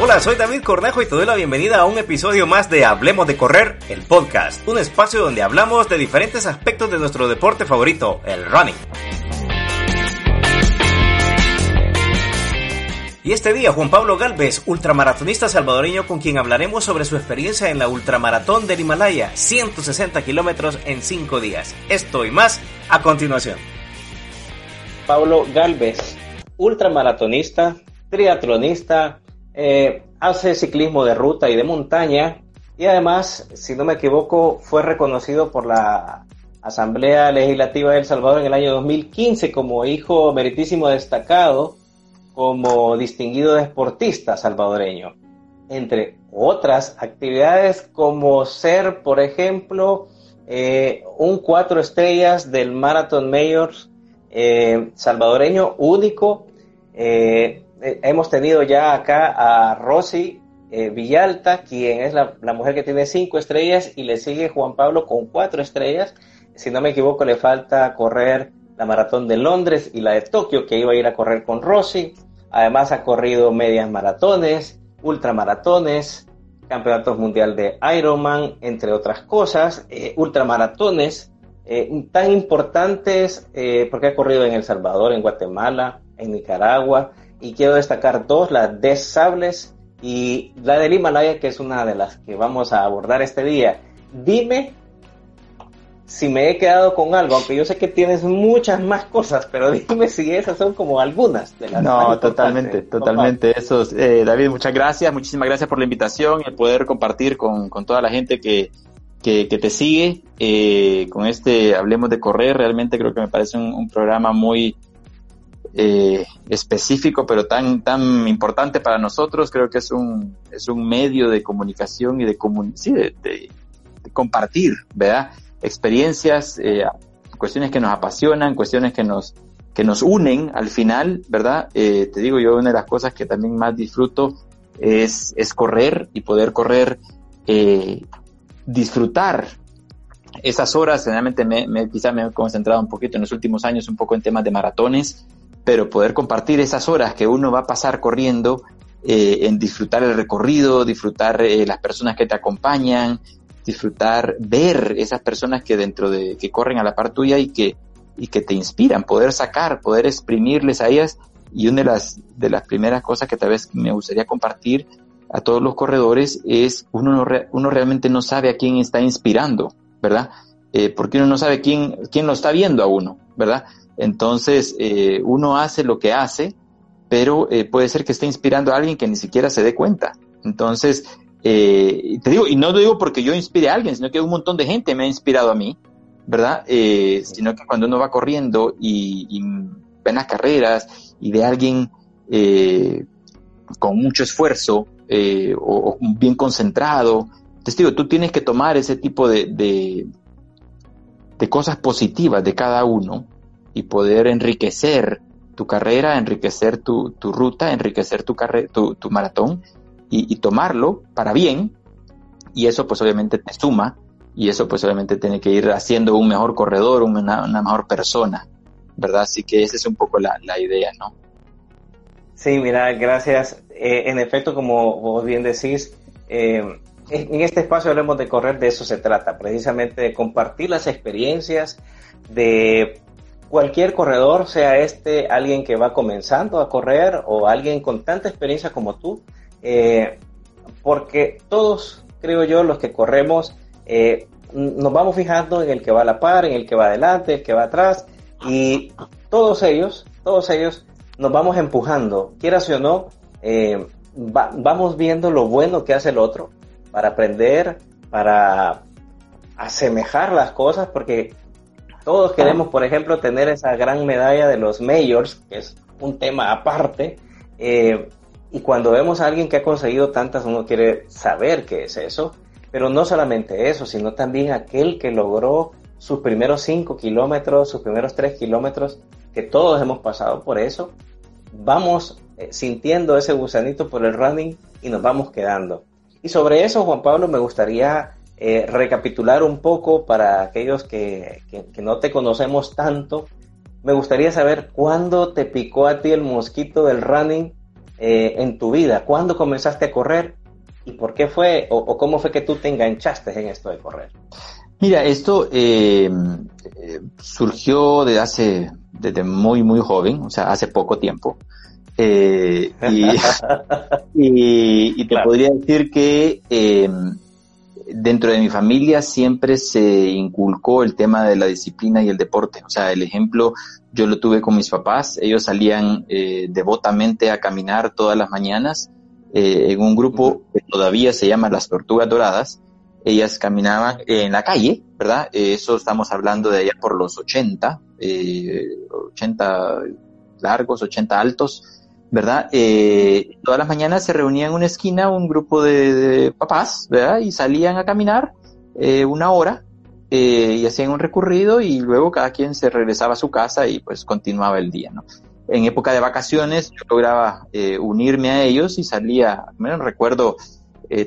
Hola, soy David Cornejo y te doy la bienvenida a un episodio más de Hablemos de Correr, el podcast, un espacio donde hablamos de diferentes aspectos de nuestro deporte favorito, el running. Y este día Juan Pablo Galvez, ultramaratonista salvadoreño con quien hablaremos sobre su experiencia en la ultramaratón del Himalaya, 160 kilómetros en 5 días. Esto y más a continuación. Pablo Galvez, ultramaratonista, triatlonista, eh, hace ciclismo de ruta y de montaña y además, si no me equivoco, fue reconocido por la Asamblea Legislativa de El Salvador en el año 2015 como hijo meritísimo destacado, como distinguido deportista salvadoreño, entre otras actividades como ser, por ejemplo, eh, un cuatro estrellas del Marathon Mayors eh, salvadoreño único, eh, hemos tenido ya acá a Rosy eh, Villalta, quien es la, mujer que tiene cinco estrellas, y le sigue Juan Pablo con cuatro estrellas. Si no me equivoco, le falta correr la maratón de Londres y la de Tokio, que iba a ir a correr con Rosy. Además, ha corrido medias maratones, ultramaratones, campeonatos mundial de Ironman, entre otras cosas, eh, ultramaratones tan importantes porque ha corrido en El Salvador, en Guatemala, en Nicaragua y quiero destacar dos, la de Sables y la del Himalaya, que es una de las que vamos a abordar este día. Dime si me he quedado con algo, aunque yo sé que tienes muchas más cosas, pero dime si esas son como algunas de las No, totalmente, totalmente. Eso, eh, David, muchas gracias, muchísimas gracias por la invitación, el poder compartir con, con toda la gente que, que, te sigue eh, con este Hablemos de Correr. Realmente creo que me parece un programa muy, eh, específico, pero tan, tan importante para nosotros. Creo que es un, es un medio de comunicación y de, sí, de, compartir, ¿verdad? Experiencias, eh, cuestiones que nos apasionan, cuestiones que nos, que nos unen al final, ¿verdad? Eh, te digo, yo una de las cosas que también más disfruto es, es correr y poder correr, disfrutar esas horas, generalmente me, me, quizá me he concentrado un poquito en los últimos años un poco en temas de maratones, pero poder compartir esas horas que uno va a pasar corriendo, eh, en disfrutar el recorrido, disfrutar eh, las personas que te acompañan, disfrutar, ver esas personas que dentro de, que corren a la par tuya y que, y que te inspiran, poder sacar, poder exprimirles a ellas. Y una de las, de las primeras cosas que tal vez me gustaría compartir a todos los corredores es uno, no uno realmente no sabe a quién está inspirando, ¿verdad? Eh, porque uno no sabe quién, quién lo está viendo a uno, ¿verdad? Entonces, eh, uno hace lo que hace, pero eh, puede ser que esté inspirando a alguien que ni siquiera se dé cuenta. Entonces, eh, te digo, y no lo digo porque yo inspire a alguien, sino que un montón de gente me ha inspirado a mí, ¿verdad? sino que cuando uno va corriendo y, y ve las carreras y ve a alguien con mucho esfuerzo o, o, bien concentrado, te digo, tú tienes que tomar ese tipo de, de, de cosas positivas de cada uno y poder enriquecer tu carrera, enriquecer tu, tu ruta, enriquecer tu, tu, tu maratón y, tomarlo para bien. Y eso pues obviamente te suma y eso pues obviamente tiene que ir haciendo un mejor corredor, una, una mejor persona, ¿verdad? Así que esa es un poco la, la idea, ¿no? Sí, mira, gracias. Eh, en efecto, como vos bien decís, eh, en este espacio hablemos de correr, de eso se trata, precisamente de compartir las experiencias, de cualquier corredor, sea este alguien que va comenzando a correr o alguien con tanta experiencia como tú, eh, porque todos, creo yo, los que corremos, eh, nos vamos fijando en el que va a la par, en el que va adelante, el que va atrás, y todos ellos, todos ellos nos vamos empujando, quieras o no, eh, vamos viendo lo bueno que hace el otro para aprender, para asemejar las cosas, porque Todos queremos, por ejemplo, tener esa gran medalla de los majors, que es un tema aparte. Eh, y cuando vemos a alguien que ha conseguido tantas, uno quiere saber qué es eso. Pero no solamente eso, sino también aquel que logró sus primeros 5 kilómetros, sus primeros 3 kilómetros, que todos hemos pasado por eso. Vamos eh, sintiendo ese gusanito por el running y nos vamos quedando. Y sobre eso, Juan Pablo, me gustaría eh, recapitular un poco para aquellos que, no te conocemos tanto. Me gustaría saber cuándo te picó a ti el mosquito del running eh, en tu vida. ¿Cuándo comenzaste a correr? ¿Y por qué fue o, cómo fue que tú te enganchaste en esto de correr? Mira, esto eh, surgió de hace, desde muy, muy joven, o sea, hace poco tiempo. y, te podría decir que dentro de mi familia siempre se inculcó el tema de la disciplina y el deporte. O sea, el ejemplo yo lo tuve con mis papás. Ellos salían eh, devotamente a caminar todas las mañanas eh, en un grupo que todavía se llama Las Tortugas Doradas. Ellas caminaban en la calle, ¿verdad? Eh, eso estamos hablando de allá por los 80, 80 largos, 80 altos ¿verdad? Eh, todas las mañanas se reunían en una esquina un grupo de, papás, ¿verdad? Y salían a caminar eh, una hora eh, y hacían un recorrido y luego cada quien se regresaba a su casa y pues continuaba el día, ¿no? En época de vacaciones yo lograba unirme a ellos y salía, me recuerdo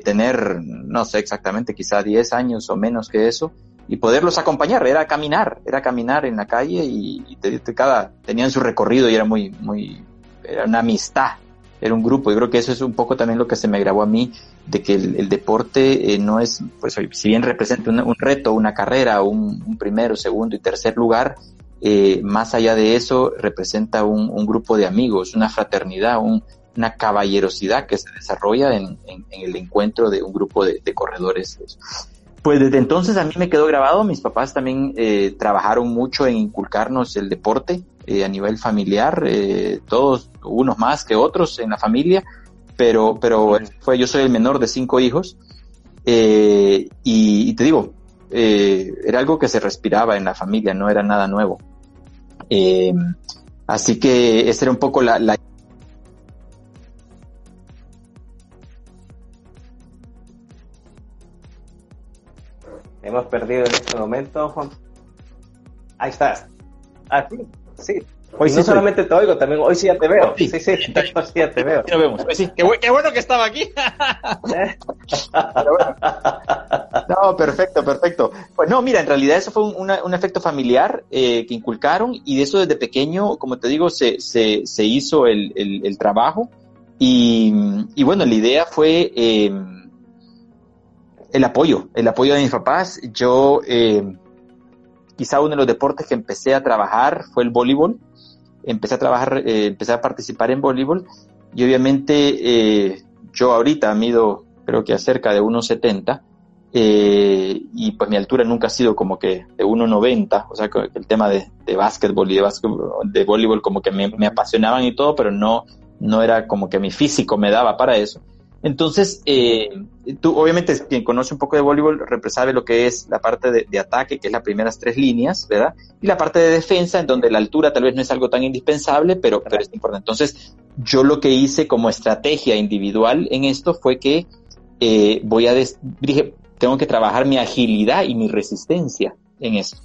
tener, no sé exactamente, quizá 10 años o menos que eso, y poderlos acompañar, era caminar, era caminar en la calle y, y cada, tenían su recorrido y era muy, muy, era una amistad, era un grupo. Yo creo que eso es un poco también lo que se me grabó a mí, de que el, deporte eh, no es, pues si bien representa un, reto, una carrera, un, primero, segundo y tercer lugar, eh, más allá de eso representa un, grupo de amigos, una fraternidad, una caballerosidad que se desarrolla en, el encuentro de un grupo de, corredores. Pues desde entonces a mí me quedó grabado, mis papás también eh, trabajaron mucho en inculcarnos el deporte a nivel familiar, todos unos más que otros en la familia, pero, pero fue, yo soy el menor de cinco hijos, eh, y, te digo, eh, era algo que se respiraba en la familia, no era nada nuevo. Eh, así que esa era un poco la, la Hemos perdido en este momento, Juan. Ahí estás. Ah, sí, sí. Hoy no solamente te oigo, también hoy sí ya te veo. Sí, sí, sí, hoy sí ya te veo. Nos vemos. sí, qué, bueno que estaba aquí. no, perfecto, perfecto. Pues no, mira, en realidad eso fue un, un efecto familiar eh, que inculcaron y de eso desde pequeño, como te digo, se, se, se hizo el, el, el trabajo y, y, bueno, la idea fue eh, el apoyo, el apoyo de mis papás. Yo, eh, quizá uno de los deportes que empecé a trabajar fue el voleibol empecé a trabajar, eh, empecé a participar en voleibol y obviamente eh, yo ahorita mido creo que a cerca de 1,70 eh, y pues mi altura nunca ha sido como que de 1,90, o sea que el tema de, de básquetbol y de, de voleibol como que me, me, apasionaban y todo, pero no, no era como que mi físico me daba para eso. Entonces, eh, tú obviamente quien conoce un poco de voleibol sabe lo que es la parte de, ataque, que es las primeras tres líneas, ¿verdad? Y la parte de defensa, en donde la altura tal vez no es algo tan indispensable, pero, pero es importante. Entonces, yo lo que hice como estrategia individual en esto fue que eh, voy a, dije, tengo que trabajar mi agilidad y mi resistencia en esto.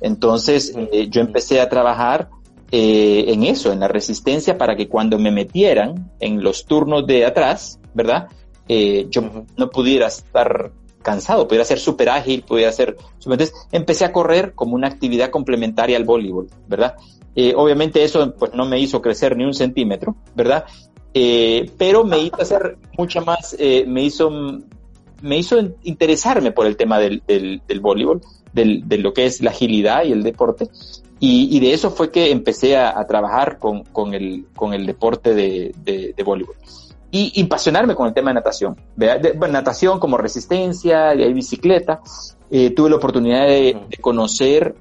Entonces, eh, yo empecé a trabajar eh, en eso, en la resistencia, para que cuando me metieran en los turnos de atrás, ¿verdad? Eh, yo no pudiera estar cansado, pudiera ser súper ágil, pudiera ser... Entonces empecé a correr como una actividad complementaria al voleibol, ¿verdad? Eh, obviamente eso pues no me hizo crecer ni un centímetro, ¿verdad? Eh, pero me hizo hacer mucha más, eh, me hizo me hizo interesarme por el tema del, del, del voleibol, del, de lo que es la agilidad y el deporte. Y, y de eso fue que empecé a, a trabajar con, con, el, con el deporte de, de, de voleibol y, apasionarme con el tema de natación. De, bueno, natación como resistencia, y bicicleta. Eh, tuve la oportunidad de, conocer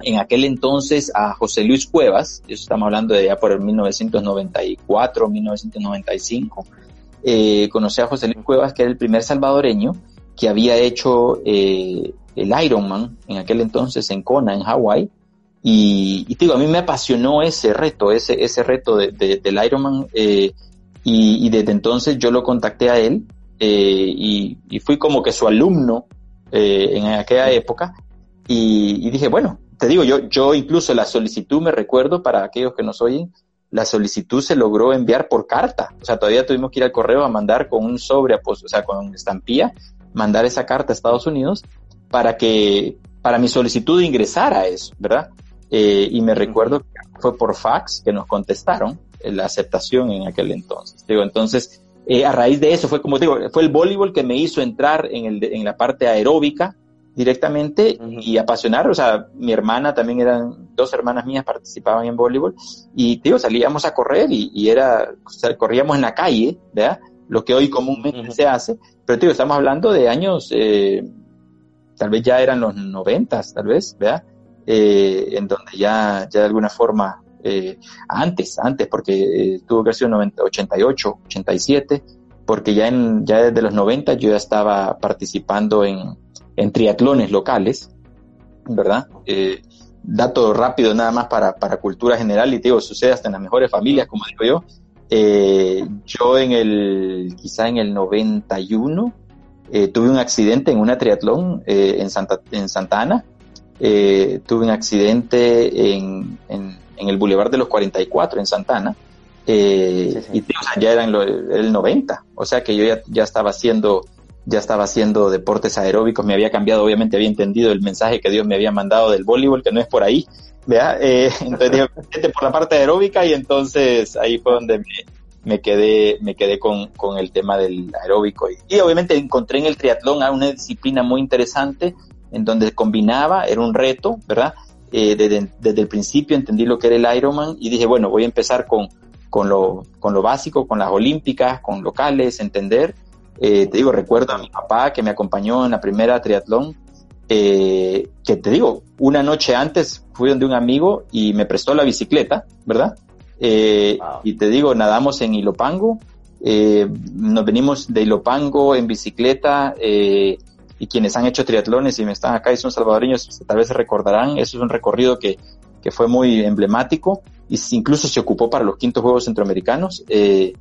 en aquel entonces a José Luis Cuevas, eso estamos hablando de ya por el 1994, 1995. Eh, conocí a José Luis Cuevas, que era el primer salvadoreño que había hecho eh, el Ironman en aquel entonces en Kona, en Hawái. Y, y digo, a mí me apasionó ese reto, ese, ese reto de, del Ironman. Eh, y, y, desde entonces yo lo contacté a él eh, y, y, fui como que su alumno eh, en aquella época. Y, dije, bueno, te digo, yo, yo incluso la solicitud, me recuerdo, para aquellos que nos oyen, la solicitud se logró enviar por carta. O sea, todavía tuvimos que ir al correo a mandar con un sobre, pues, o sea, con estampía, mandar esa carta a Estados Unidos para que, para mi solicitud de ingresar a eso, ¿verdad? Eh, y me recuerdo que fue por fax que nos contestaron la aceptación en aquel entonces. Digo, entonces, eh, a raíz de eso fue como digo, fue el voleibol que me hizo entrar en, el, en la parte aeróbica directamente y apasionar, o sea, mi hermana también eran, dos hermanas mías participaban en voleibol y digo, salíamos a correr y, era, o sea, corríamos en la calle, ¿verdad? Lo que hoy comúnmente se hace, pero digo, estamos hablando de años, eh, tal vez ya eran los noventas, tal vez, ¿verdad? Eh, en donde ya, ya de alguna forma, eh, antes, antes, porque tuvo que ser 90, 88, 87, porque ya en, ya desde los 90 yo ya estaba participando en, en triatlones locales, ¿verdad? Eh, dato rápido nada más para, para cultura general y te digo, sucede hasta en las mejores familias, como digo yo. Eh, yo en el, quizá en el 91, eh, tuve un accidente en una triatlón eh, en, Santa, en Santa Ana. Eh, tuve un accidente en, en, en, el Boulevard de los 44 en Santa Ana. Sí, sí. Y o sea, ya era en lo, el 90, o sea que yo ya, ya estaba haciendo ya estaba haciendo deportes aeróbicos, me había cambiado, obviamente había entendido el mensaje que Dios me había mandado del voleibol, que no es por ahí, ¿vea? Eh, entonces por la parte aeróbica y entonces ahí fue donde me, me quedé, me quedé con, con el tema del aeróbico. Y, y, obviamente encontré en el triatlón una disciplina muy interesante en donde combinaba, era un reto, ¿verdad? Eh, desde, desde el principio entendí lo que era el Ironman y dije, bueno, voy a empezar con, con, lo, con lo básico, con las olímpicas, con locales, entender eh, te digo, recuerdo a mi papá que me acompañó en la primera triatlón, eh, que te digo, una noche antes fui donde un amigo y me prestó la bicicleta, ¿verdad? Wow. Y te digo, nadamos en Ilopango, nos venimos de Ilopango en bicicleta, y quienes han hecho triatlones y me están acá y son salvadoreños, tal vez se recordarán, eso es un recorrido que, que fue muy emblemático y incluso se ocupó para los quintos Juegos Centroamericanos. Eh,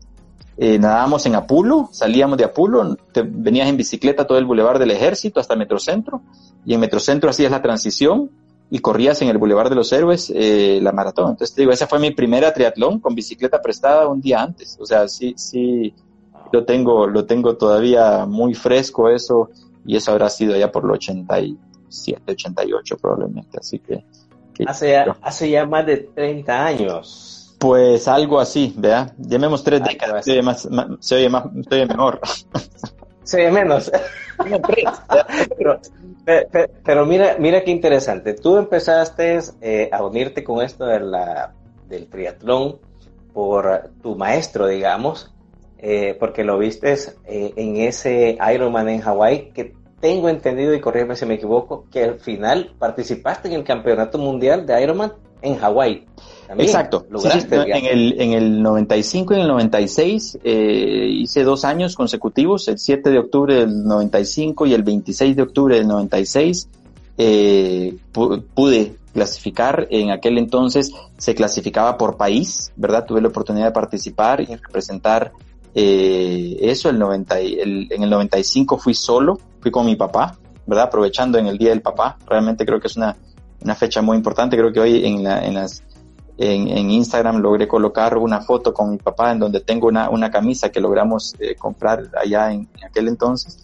eh, nadábamos en Apulo, salíamos de Apulo, te venías en bicicleta todo el bulevar del ejército hasta Metrocentro, y en Metrocentro hacías la transición y corrías en el bulevar de los héroes eh, la maratón. Entonces te digo, esa fue mi primera triatlón con bicicleta prestada un día antes. O sea, sí, sí, lo tengo, lo tengo todavía muy fresco eso, y eso habrá sido ya por los 87, 88 probablemente. Así que. que hace, ya, hace ya más de 30 años. Pues algo así, ¿verdad? Llamemos tres décadas, se oye, más, más, se oye, más, se oye mejor. Se oye menos. pero, pero, pero, mira, mira qué interesante. Tú empezaste eh, a unirte con esto de la, del triatlón por tu maestro, digamos, eh, porque lo viste eh, en ese Ironman en Hawái, que tengo entendido, y corrígeme si me equivoco, que al final participaste en el campeonato mundial de Ironman en Hawái. Exacto. Sí, sí, en, el, en el 95 y en el 96 eh, hice dos años consecutivos, el 7 de octubre del 95 y el 26 de octubre del 96. Eh, pude clasificar, en aquel entonces se clasificaba por país, ¿verdad? Tuve la oportunidad de participar y representar eh, eso, el 90, el, en el 95 fui solo, fui con mi papá, ¿verdad? Aprovechando en el Día del Papá, realmente creo que es una, una fecha muy importante, creo que hoy en, la, en las en, Instagram logré colocar una foto con mi papá en donde tengo una, una camisa que logramos eh, comprar allá en, en, aquel entonces.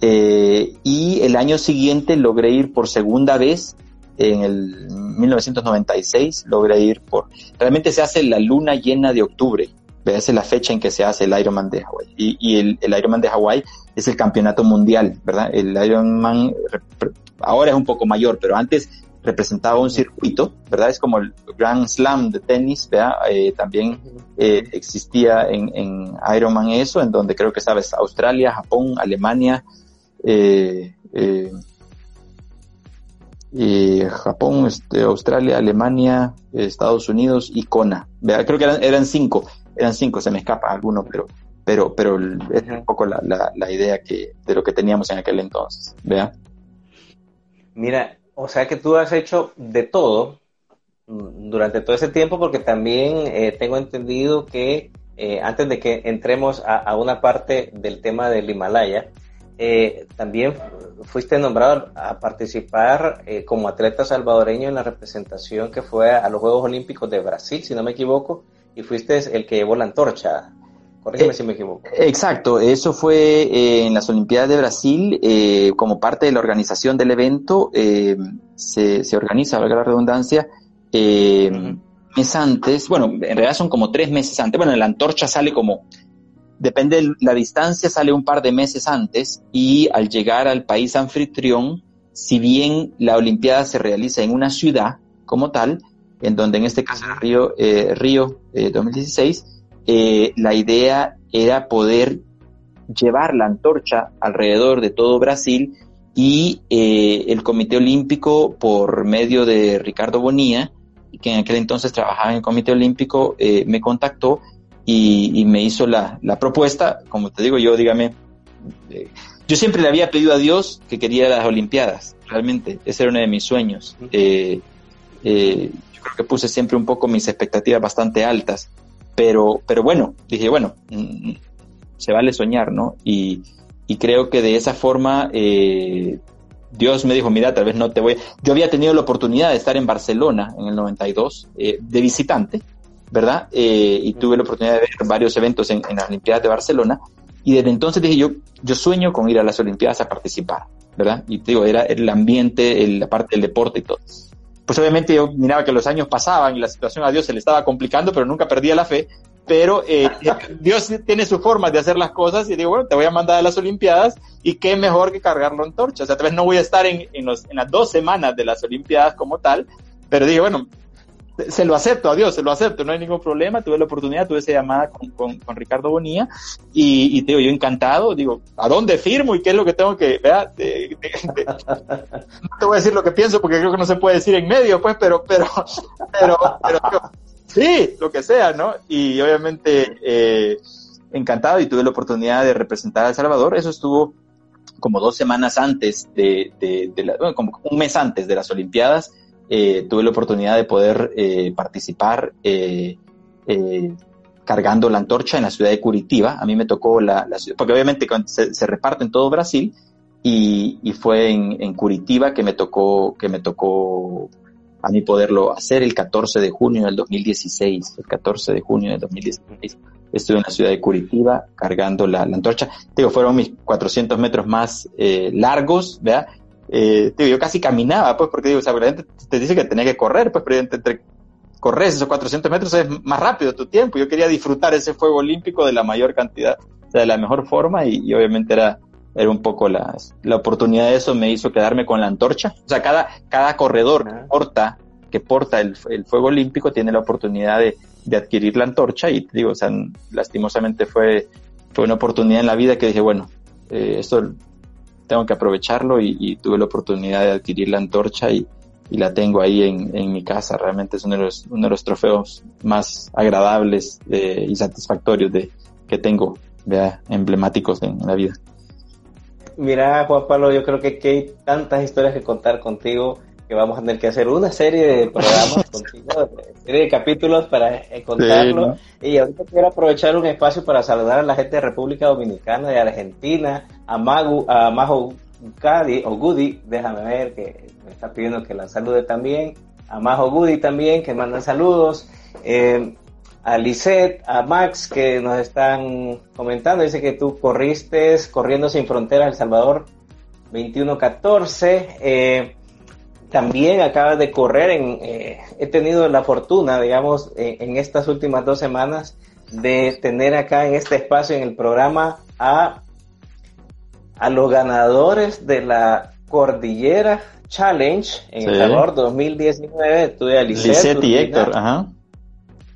Eh, y el año siguiente logré ir por segunda vez, en el 1996 logré ir por... Realmente se hace la luna llena de octubre, esa es la fecha en que se hace el Ironman de Hawái. Y, y el, el, Ironman de Hawái es el campeonato mundial, ¿verdad? El Ironman ahora es un poco mayor, pero antes representaba un circuito, ¿verdad? Es como el Grand Slam de tenis, ¿verdad? Eh, también eh, existía en, en, Ironman eso, en donde creo que sabes, Australia, Japón, Alemania, eh, Japón, este, Australia, Alemania, Estados Unidos y Kona, ¿verdad? Creo que eran, eran cinco, eran cinco, se me escapa alguno, pero pero pero es un poco la, la, la idea que de lo que teníamos en aquel entonces, ¿verdad? Mira, o sea que tú has hecho de todo durante todo ese tiempo, porque también eh, tengo entendido que eh, antes de que entremos a, una parte del tema del Himalaya, eh, también fuiste nombrado a participar como atleta salvadoreño en la representación que fue a los Juegos Olímpicos de Brasil, si no me equivoco, y fuiste el que llevó la antorcha. Corrígeme si me equivoco. Exacto, eso fue en las Olimpiadas de Brasil, como parte de la organización del evento, se, se, organiza, valga la redundancia, eh, mes antes, bueno, en realidad son como tres meses antes, bueno, la antorcha sale como, depende de la distancia, sale un par de meses antes y al llegar al país anfitrión, si bien la Olimpiada se realiza en una ciudad como tal, en donde en este caso Río, eh, Río 2016, eh, eh, la idea era poder llevar la antorcha alrededor de todo Brasil y eh, el Comité Olímpico, por medio de Ricardo Bonilla, que en aquel entonces trabajaba en el Comité Olímpico, eh, me contactó y, me hizo la, propuesta. Como te digo, yo, dígame, eh, yo siempre le había pedido a Dios que quería las Olimpiadas, realmente, ese era uno de mis sueños. Yo creo que puse siempre un poco mis expectativas bastante altas, pero, pero bueno, dije, bueno, mm, se vale soñar, ¿no? Y, y creo que de esa forma eh, Dios me dijo, mira, tal vez no te voy. Yo había tenido la oportunidad de estar en Barcelona en el 92 eh, de visitante, ¿verdad? Eh, y tuve la oportunidad de ver varios eventos en, las Olimpiadas de Barcelona. Y desde entonces dije, yo, yo sueño con ir a las Olimpiadas a participar, ¿verdad? Y digo, era el ambiente, la parte del deporte y todo. Pues obviamente yo miraba que los años pasaban y la situación a Dios se le estaba complicando, pero nunca perdía la fe pero eh, Dios tiene su forma de hacer las cosas y digo, bueno, te voy a mandar a las Olimpiadas y qué mejor que cargarlo en torcha. O sea, tal vez no voy a estar en, en, los, en las dos semanas de las Olimpiadas como tal, pero digo, bueno, se lo acepto a Dios, se lo acepto, no hay ningún problema. Tuve la oportunidad, tuve esa llamada con, con, Ricardo Bonilla y, y, te digo, yo encantado, digo, ¿a dónde firmo y qué es lo que tengo que, vea, no te voy a decir lo que pienso porque creo que no se puede decir en medio, pues, pero, pero, pero, pero Sí, lo que sea, ¿no? Y obviamente eh, encantado y tuve la oportunidad de representar a El Salvador. Eso estuvo como dos semanas antes de, de, la, bueno, como un mes antes de las Olimpiadas. Eh, tuve la oportunidad de poder eh, participar eh, eh, cargando la antorcha en la ciudad de Curitiba. A mí me tocó la, la ciudad, porque obviamente se, se, reparte en todo Brasil y, y fue en, en, Curitiba que me tocó, que me tocó a mí poderlo hacer el 14 de junio del 2016. El 14 de junio del 2016 estuve en la ciudad de Curitiba cargando la, antorcha. Digo, fueron mis 400 metros más eh, largos, ¿verdad? Eh, digo, yo casi caminaba, pues, porque digo, o sea, la gente te dice que tenía que correr, pues, pero entre corres esos 400 metros es más rápido tu tiempo. Yo quería disfrutar ese fuego olímpico de la mayor cantidad, o sea, de la mejor forma y obviamente era era un poco la, la oportunidad de eso me hizo quedarme con la antorcha. O sea, cada, cada corredor que porta, que porta el, el fuego olímpico tiene la oportunidad de, de, adquirir la antorcha y digo, o sea, lastimosamente fue, fue una oportunidad en la vida que dije, bueno, eh, esto tengo que aprovecharlo y, tuve la oportunidad de adquirir la antorcha y, la tengo ahí en, mi casa. Realmente es uno de los, uno de los trofeos más agradables eh, y satisfactorios de, que tengo, vea, emblemáticos en la vida. Mira, Juan Pablo, yo creo que, hay tantas historias que contar contigo que vamos a tener que hacer una serie de programas contigo, serie de capítulos para eh, contarlo. Y ahorita quiero aprovechar un espacio para saludar a la gente de República Dominicana, de Argentina, a Magu, a Majo Gadi, o Gudi, déjame ver que me está pidiendo que la salude también, a Majo Gudi también, que mandan saludos. Eh, a Lisette, a Max, que nos están comentando. Dice que tú corriste corriendo sin fronteras El Salvador 21-14. Eh, también acabas de correr. En, eh, he tenido la fortuna, digamos, en estas últimas dos semanas de tener acá en este espacio, en el programa, a, a los ganadores de la Cordillera Challenge en El Salvador 2019. Tuve a Lisette, y Héctor, ajá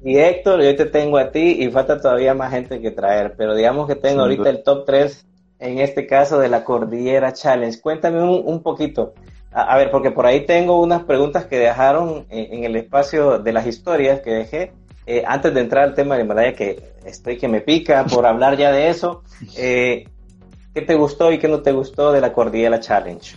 y Héctor, yo te tengo a ti y falta todavía más gente que traer, pero digamos que tengo ahorita el top 3 en este caso de la Cordillera Challenge. Cuéntame un, poquito. A, ver, porque por ahí tengo unas preguntas que dejaron en, el espacio de las historias que dejé. Eh, antes de entrar al tema de Himalaya, que estoy que me pica por hablar ya de eso, eh, ¿qué te gustó y qué no te gustó de la Cordillera Challenge?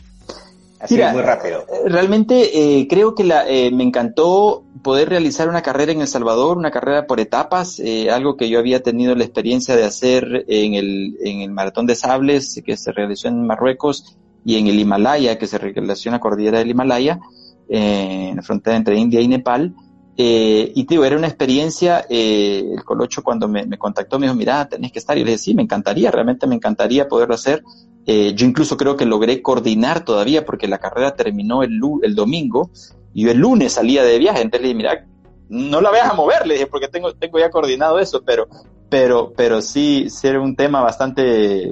Así muy rápido. Eh, realmente eh, creo que la, eh, me encantó poder realizar una carrera en El Salvador, una carrera por etapas, algo que yo había tenido la experiencia de hacer en el, en el Maratón de Sables que se realizó en Marruecos y en el Himalaya, que se realizó en la cordillera del Himalaya, en la frontera entre India y Nepal. y digo, era una experiencia, el Colocho cuando me, me, contactó me dijo, mira, tenés que estar. Y le dije, sí, me encantaría, realmente me encantaría poderlo hacer. Eh, yo incluso creo que logré coordinar todavía porque la carrera terminó el, el domingo y yo el lunes salía de viaje. Entonces le dije, mira, no la vayas a mover, le dije, porque tengo, tengo ya coordinado eso, pero, pero, pero sí, ser un tema bastante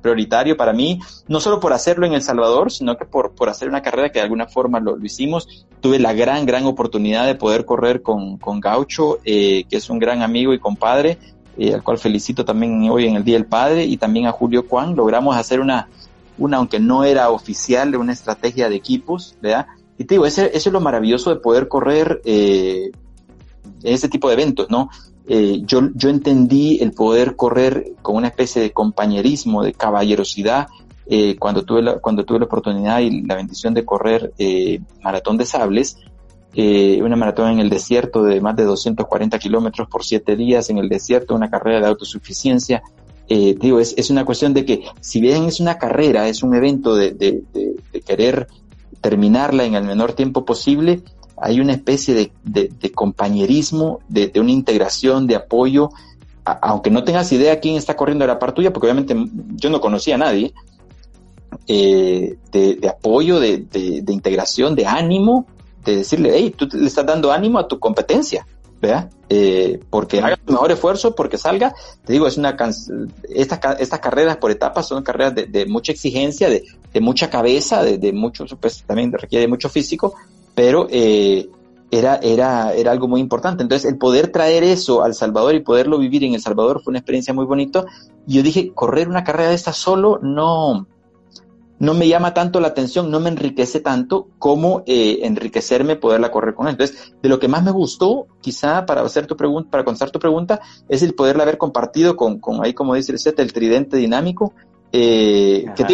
prioritario para mí, no solo por hacerlo en El Salvador, sino que por, por hacer una carrera que de alguna forma lo, lo hicimos. Tuve la gran, gran oportunidad de poder correr con, con Gaucho, eh, que es un gran amigo y compadre, eh, al cual felicito también hoy en el Día del Padre, y también a Julio Juan, logramos hacer una, una aunque no era oficial, una estrategia de equipos, ¿verdad? Y te digo, ese, eso es lo maravilloso de poder correr eh, ese tipo de eventos, ¿no? Eh, yo, yo entendí el poder correr con una especie de compañerismo, de caballerosidad, eh, cuando, tuve la, cuando tuve la oportunidad y la bendición de correr eh, Maratón de Sables, eh, una maratón en el desierto de más de 240 kilómetros por siete días en el desierto, una carrera de autosuficiencia. Eh, digo, es, es una cuestión de que si bien es una carrera, es un evento de, de, querer terminarla en el menor tiempo posible, hay una especie de, de compañerismo, de, una integración, de apoyo, aunque no tengas idea quién está corriendo a la par tuya, porque obviamente yo no conocía a nadie, eh, de, apoyo, de, de, integración, de ánimo, de decirle, hey, tú le estás dando ánimo a tu competencia, ¿verdad? Eh, porque haga tu mejor esfuerzo, porque salga. Te digo, es una estas, estas carreras por etapas son carreras de, mucha exigencia, de, mucha cabeza, de, mucho, pues también requiere de mucho físico, pero eh, era, era, era algo muy importante. Entonces, el poder traer eso al Salvador y poderlo vivir en El Salvador fue una experiencia muy bonita. Y yo dije, correr una carrera de esta solo no, no me llama tanto la atención, no me enriquece tanto como eh, enriquecerme poderla correr con él. Entonces, de lo que más me gustó, quizá para hacer tu pregunta, para contestar tu pregunta, es el poderla haber compartido con, con ahí como dice el set, el tridente dinámico, eh, que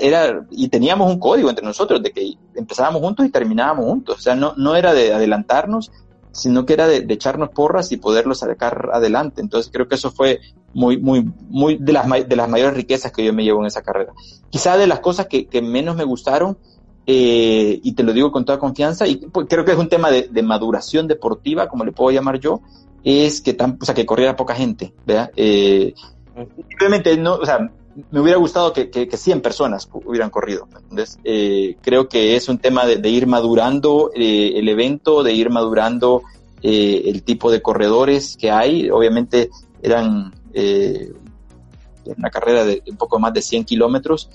era, y teníamos un código entre nosotros de que empezábamos juntos y terminábamos juntos. O sea, no, no era de adelantarnos, sino que era de, echarnos porras y poderlo sacar adelante. Entonces creo que eso fue muy, muy, muy de las, de las mayores riquezas que yo me llevo en esa carrera. Quizá de las cosas que, que menos me gustaron, eh, y te lo digo con toda confianza, y pues, creo que es un tema de, de, maduración deportiva, como le puedo llamar yo, es que tan, o sea, que corriera poca gente, ¿verdad? Eh, simplemente no, o sea, me hubiera gustado que, que, 100 personas hubieran corrido. Entonces, eh, creo que es un tema de, ir madurando eh, el evento, de ir madurando eh, el tipo de corredores que hay. Obviamente eran una carrera de un poco más de 100 kilómetros,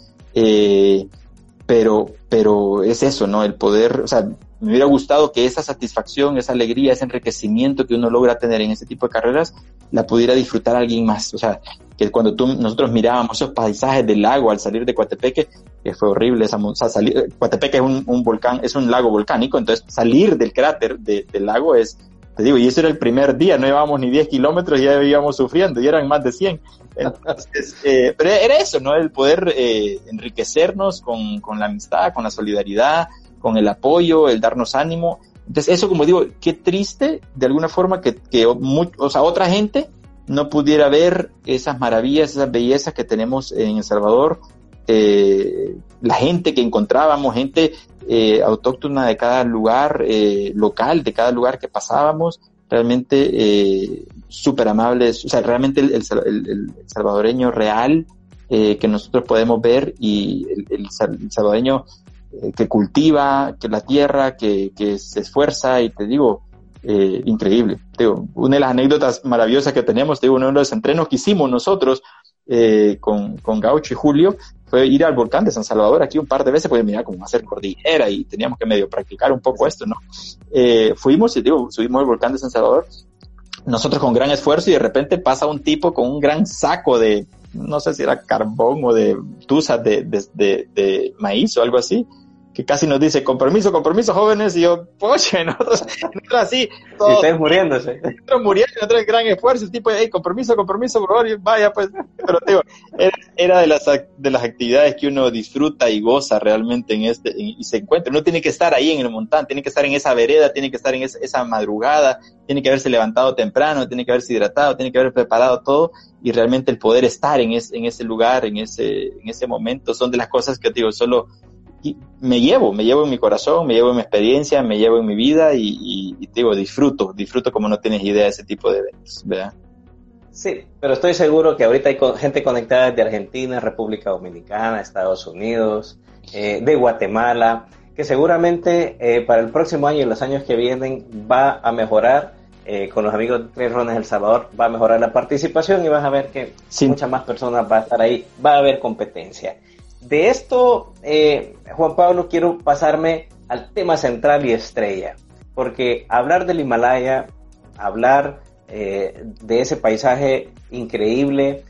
pero, pero es eso, ¿no? El poder, o sea, me hubiera gustado que esa satisfacción, esa alegría, ese enriquecimiento que uno logra tener en ese tipo de carreras, la pudiera disfrutar alguien más. O sea, que cuando tú, nosotros mirábamos esos paisajes del lago al salir de Coatepeque, que fue horrible esa o sea, salir, Coatepeque es un, un, volcán, es un lago volcánico, entonces salir del cráter del lago es, te digo, y eso era el primer día, no llevábamos ni 10 kilómetros ya íbamos sufriendo, y eran más de 100. Entonces, eh, pero era eso, ¿no? El poder eh, enriquecernos con, con la amistad, con la solidaridad, con el apoyo, el darnos ánimo. Entonces, eso como digo, qué triste de alguna forma que, que o sea, otra gente no pudiera ver esas maravillas, esas bellezas que tenemos en El Salvador, eh, la gente que encontrábamos, gente eh, autóctona de cada lugar eh, local, de cada lugar que pasábamos, realmente eh, súper amables, o sea, realmente el, el, salvadoreño real que nosotros podemos ver y el, salvadoreño que cultiva, que la tierra, que se esfuerza y te digo, eh, increíble. Digo, una de las anécdotas maravillosas que tenemos, digo, uno de los entrenos que hicimos nosotros eh, con, con Gaucho y Julio fue ir al volcán de San Salvador aquí un par de veces, pues mira, como hacer cordillera y teníamos que medio practicar un poco esto, ¿no? Eh, fuimos y digo, subimos al volcán de San Salvador, nosotros con gran esfuerzo y de repente pasa un tipo con un gran saco de, no sé si era carbón o de tuzas de, de, de, de maíz o algo así, que casi nos dice, compromiso, compromiso, jóvenes, y yo, poche, nosotros, nosotros así, todos, y ustedes muriéndose. Nosotros muriendo, nosotros en gran esfuerzo, el tipo, hey, compromiso, compromiso, por favor, y vaya, pues, pero digo, era, era, de, las, de las actividades que uno disfruta y goza realmente en este, en, y se encuentra, uno tiene que estar ahí en el montán, tiene que estar en esa vereda, tiene que estar en esa, esa madrugada, tiene que haberse levantado temprano, tiene que haberse hidratado, tiene que haber preparado todo, y realmente el poder estar en, es, en ese lugar, en ese, en ese momento, son de las cosas que digo, solo me llevo, me llevo en mi corazón, me llevo en mi experiencia, me llevo en mi vida y, y, digo, disfruto, disfruto como no tienes idea de ese tipo de eventos, ¿verdad? Sí, pero estoy seguro que ahorita hay gente conectada de Argentina, República Dominicana, Estados Unidos, eh, de Guatemala, que seguramente eh, para el próximo año y los años que vienen va a mejorar. Eh, con los amigos de Tres Rones El Salvador va a mejorar la participación y vas a ver que sí. muchas más personas van a estar ahí, va a haber competencia. De esto, eh, Juan Pablo, quiero pasarme al tema central y estrella, porque hablar del Himalaya, hablar eh, de ese paisaje increíble,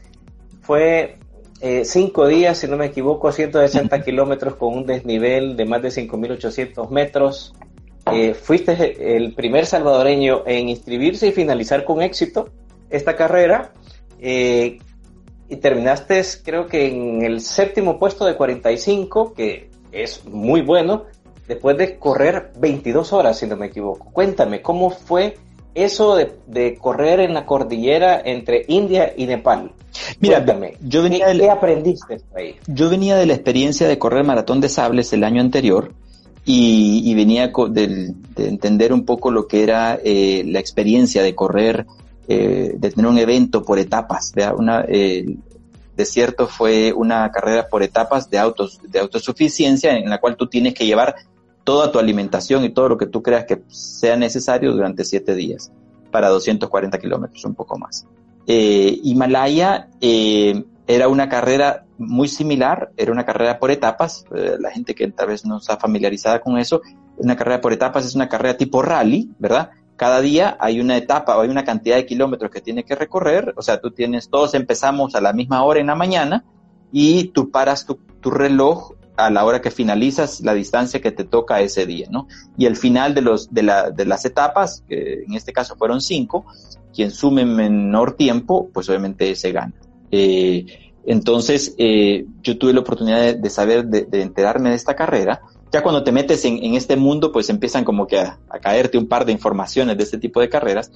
fue eh, cinco días, si no me equivoco, 160 kilómetros con un desnivel de más de 5.800 metros. Eh, fuiste el primer salvadoreño en inscribirse y finalizar con éxito esta carrera. Eh, y terminaste creo que en el séptimo puesto de 45, que es muy bueno, después de correr 22 horas, si no me equivoco. Cuéntame, ¿cómo fue eso de, de correr en la cordillera entre India y Nepal? Mira, Cuéntame, yo venía ¿qué, del, ¿qué aprendiste ahí? Yo venía de la experiencia de correr maratón de sables el año anterior. Y, y venía de, de, entender un poco lo que era eh, la experiencia de correr eh, de tener un evento por etapas. ¿verdad? Una, eh, desierto fue una carrera por etapas de, autos, de autosuficiencia en la cual tú tienes que llevar toda tu alimentación y todo lo que tú creas que sea necesario durante siete días para 240 kilómetros, un poco más. Eh, Himalaya eh, era una carrera muy similar, era una carrera por etapas, eh, la gente que tal vez no está familiarizada con eso, una carrera por etapas es una carrera tipo rally, ¿verdad? Cada día hay una etapa o hay una cantidad de kilómetros que tiene que recorrer, o sea, tú tienes, todos empezamos a la misma hora en la mañana y tú paras tu, tu reloj a la hora que finalizas la distancia que te toca ese día, ¿no? Y al final de, los, de, la, de las etapas, en este caso fueron cinco, quien sume menor tiempo, pues obviamente se gana. Eh, entonces, eh, yo tuve la oportunidad de, saber, de, enterarme de esta carrera. Ya cuando te metes en, en este mundo, pues empiezan como que a, a, caerte un par de informaciones de este tipo de carreras.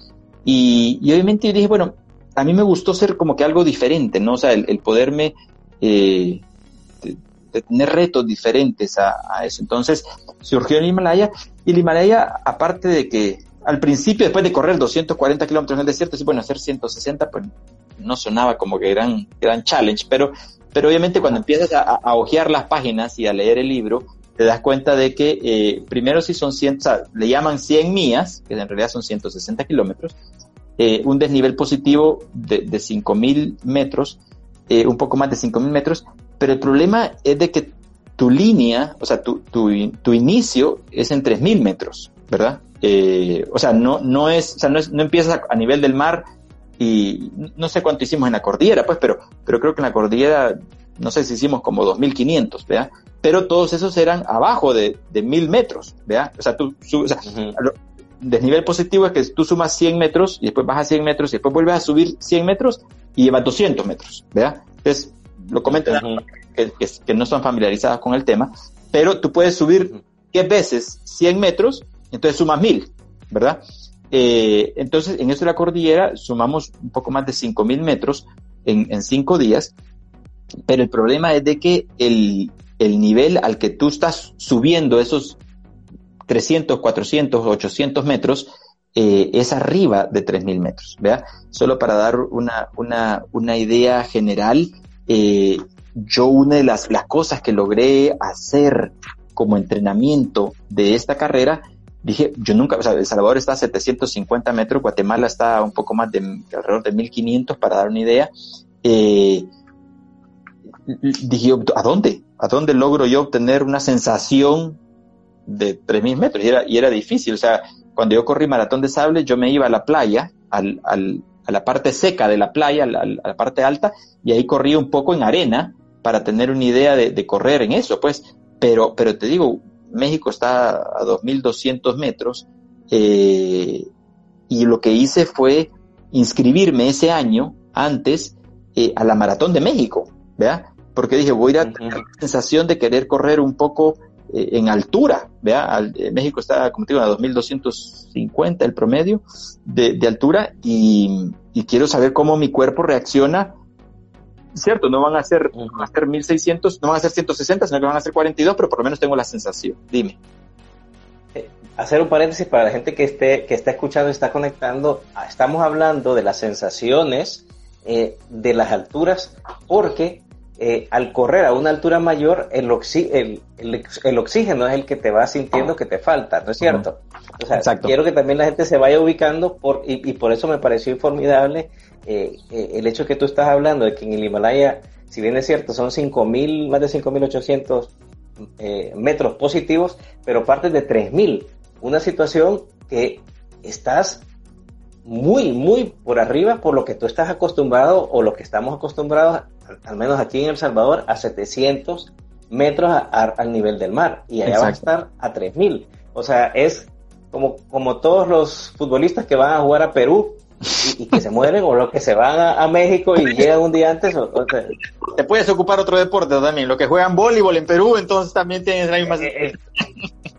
Y, y obviamente dije, bueno, a mí me gustó ser como que algo diferente, ¿no? O sea, el, el poderme... Eh, de tener retos diferentes a, a, eso. Entonces surgió el Himalaya y el Himalaya, aparte de que al principio, después de correr 240 kilómetros en el desierto, sí, bueno, hacer 160, pues no sonaba como que gran, gran challenge, pero, pero obviamente cuando empiezas a, a ojear las páginas y a leer el libro, te das cuenta de que eh, primero si son 100, o sea, le llaman 100 millas, que en realidad son 160 kilómetros, eh, un desnivel positivo de, de 5.000 metros, eh, un poco más de 5.000 metros, pero el problema es de que tu línea, o sea, tu, tu, tu inicio es en 3.000 metros, ¿verdad? O sea, no, no es, o sea, no, es, no empiezas a, a, nivel del mar y no sé cuánto hicimos en la cordillera, pues, pero, pero creo que en la cordillera, no sé si hicimos como 2.500, ¿verdad? Pero todos esos eran abajo de, de 1.000 metros, ¿verdad? O sea, tú, o sea, uh -huh. desnivel positivo es que tú sumas 100 metros y después bajas 100 metros y después vuelves a subir 100 metros y llevas 200 metros, ¿verdad? Entonces, lo comentan uh -huh. que, que, que, no están familiarizadas con el tema, pero tú puedes subir uh -huh. 10 veces 100 metros, entonces sumas 1000, ¿verdad? Eh, entonces, en esto de la cordillera sumamos un poco más de 5000 metros en, en cinco días, pero el problema es de que el, el nivel al que tú estás subiendo esos 300, 400, 800 metros eh, es arriba de 3.000 metros, ¿vea? Solo para dar una, una, una idea general, eh, yo una de las, las cosas que logré hacer como entrenamiento de esta carrera, dije, yo nunca, o sea, El Salvador está a 750 metros, Guatemala está un poco más de alrededor de 1500 para dar una idea. Eh, dije, ¿a dónde? ¿A dónde logro yo obtener una sensación de 3000 metros? Y era, y era difícil, o sea, cuando yo corrí maratón de sable, yo me iba a la playa, al, a la parte seca de la playa, a la, parte alta, y ahí corría un poco en arena para tener una idea de, de, correr en eso, pues. Pero, pero te digo, México está a 2.200 metros, eh, y lo que hice fue inscribirme ese año antes eh, a la Maratón de México, ¿verdad? Porque dije, voy a ir a tener la sensación de querer correr un poco eh, en altura, ¿vea? México está, como te digo, a 2.250 el promedio de, altura y, quiero saber cómo mi cuerpo reacciona. Cierto, no van a ser, no van a ser 1.600, no van a ser 160, sino que van a ser 42, pero por lo menos tengo la sensación. Dime. Eh, hacer un paréntesis para la gente que esté, que está escuchando y está conectando, estamos hablando de las sensaciones eh, de las alturas, porque eh, al correr a una altura mayor, el, el, oxígeno es el que te va sintiendo que te falta, ¿no es cierto? O sea, quiero que también la gente se vaya ubicando por, y, por eso me pareció formidable eh, eh, el hecho que tú estás hablando de que en el Himalaya, si bien es cierto, son 5.000, más de 5.800 eh, metros positivos, pero partes de 3.000. Una situación que estás muy, muy por arriba por lo que tú estás acostumbrado o lo que estamos acostumbrados al menos aquí en El Salvador, a 700 metros al nivel del mar y allá va a estar a 3000. O sea, es como, como todos los futbolistas que van a jugar a Perú y, que se mueren o los que se van a, México y llegan un día antes. Te puedes ocupar otro deporte también. Los que juegan voleibol en Perú, entonces también tienen la misma. Eh, eh,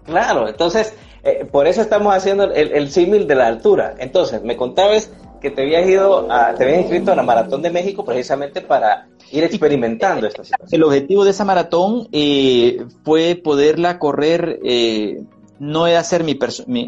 claro, entonces eh, por eso estamos haciendo el, el símil de la altura. Entonces, me contabas que te habías ido, a, te habías inscrito a la Maratón de México precisamente para ir experimentando esta situación. El objetivo de esa maratón eh, fue poderla correr, eh, no hacer mi,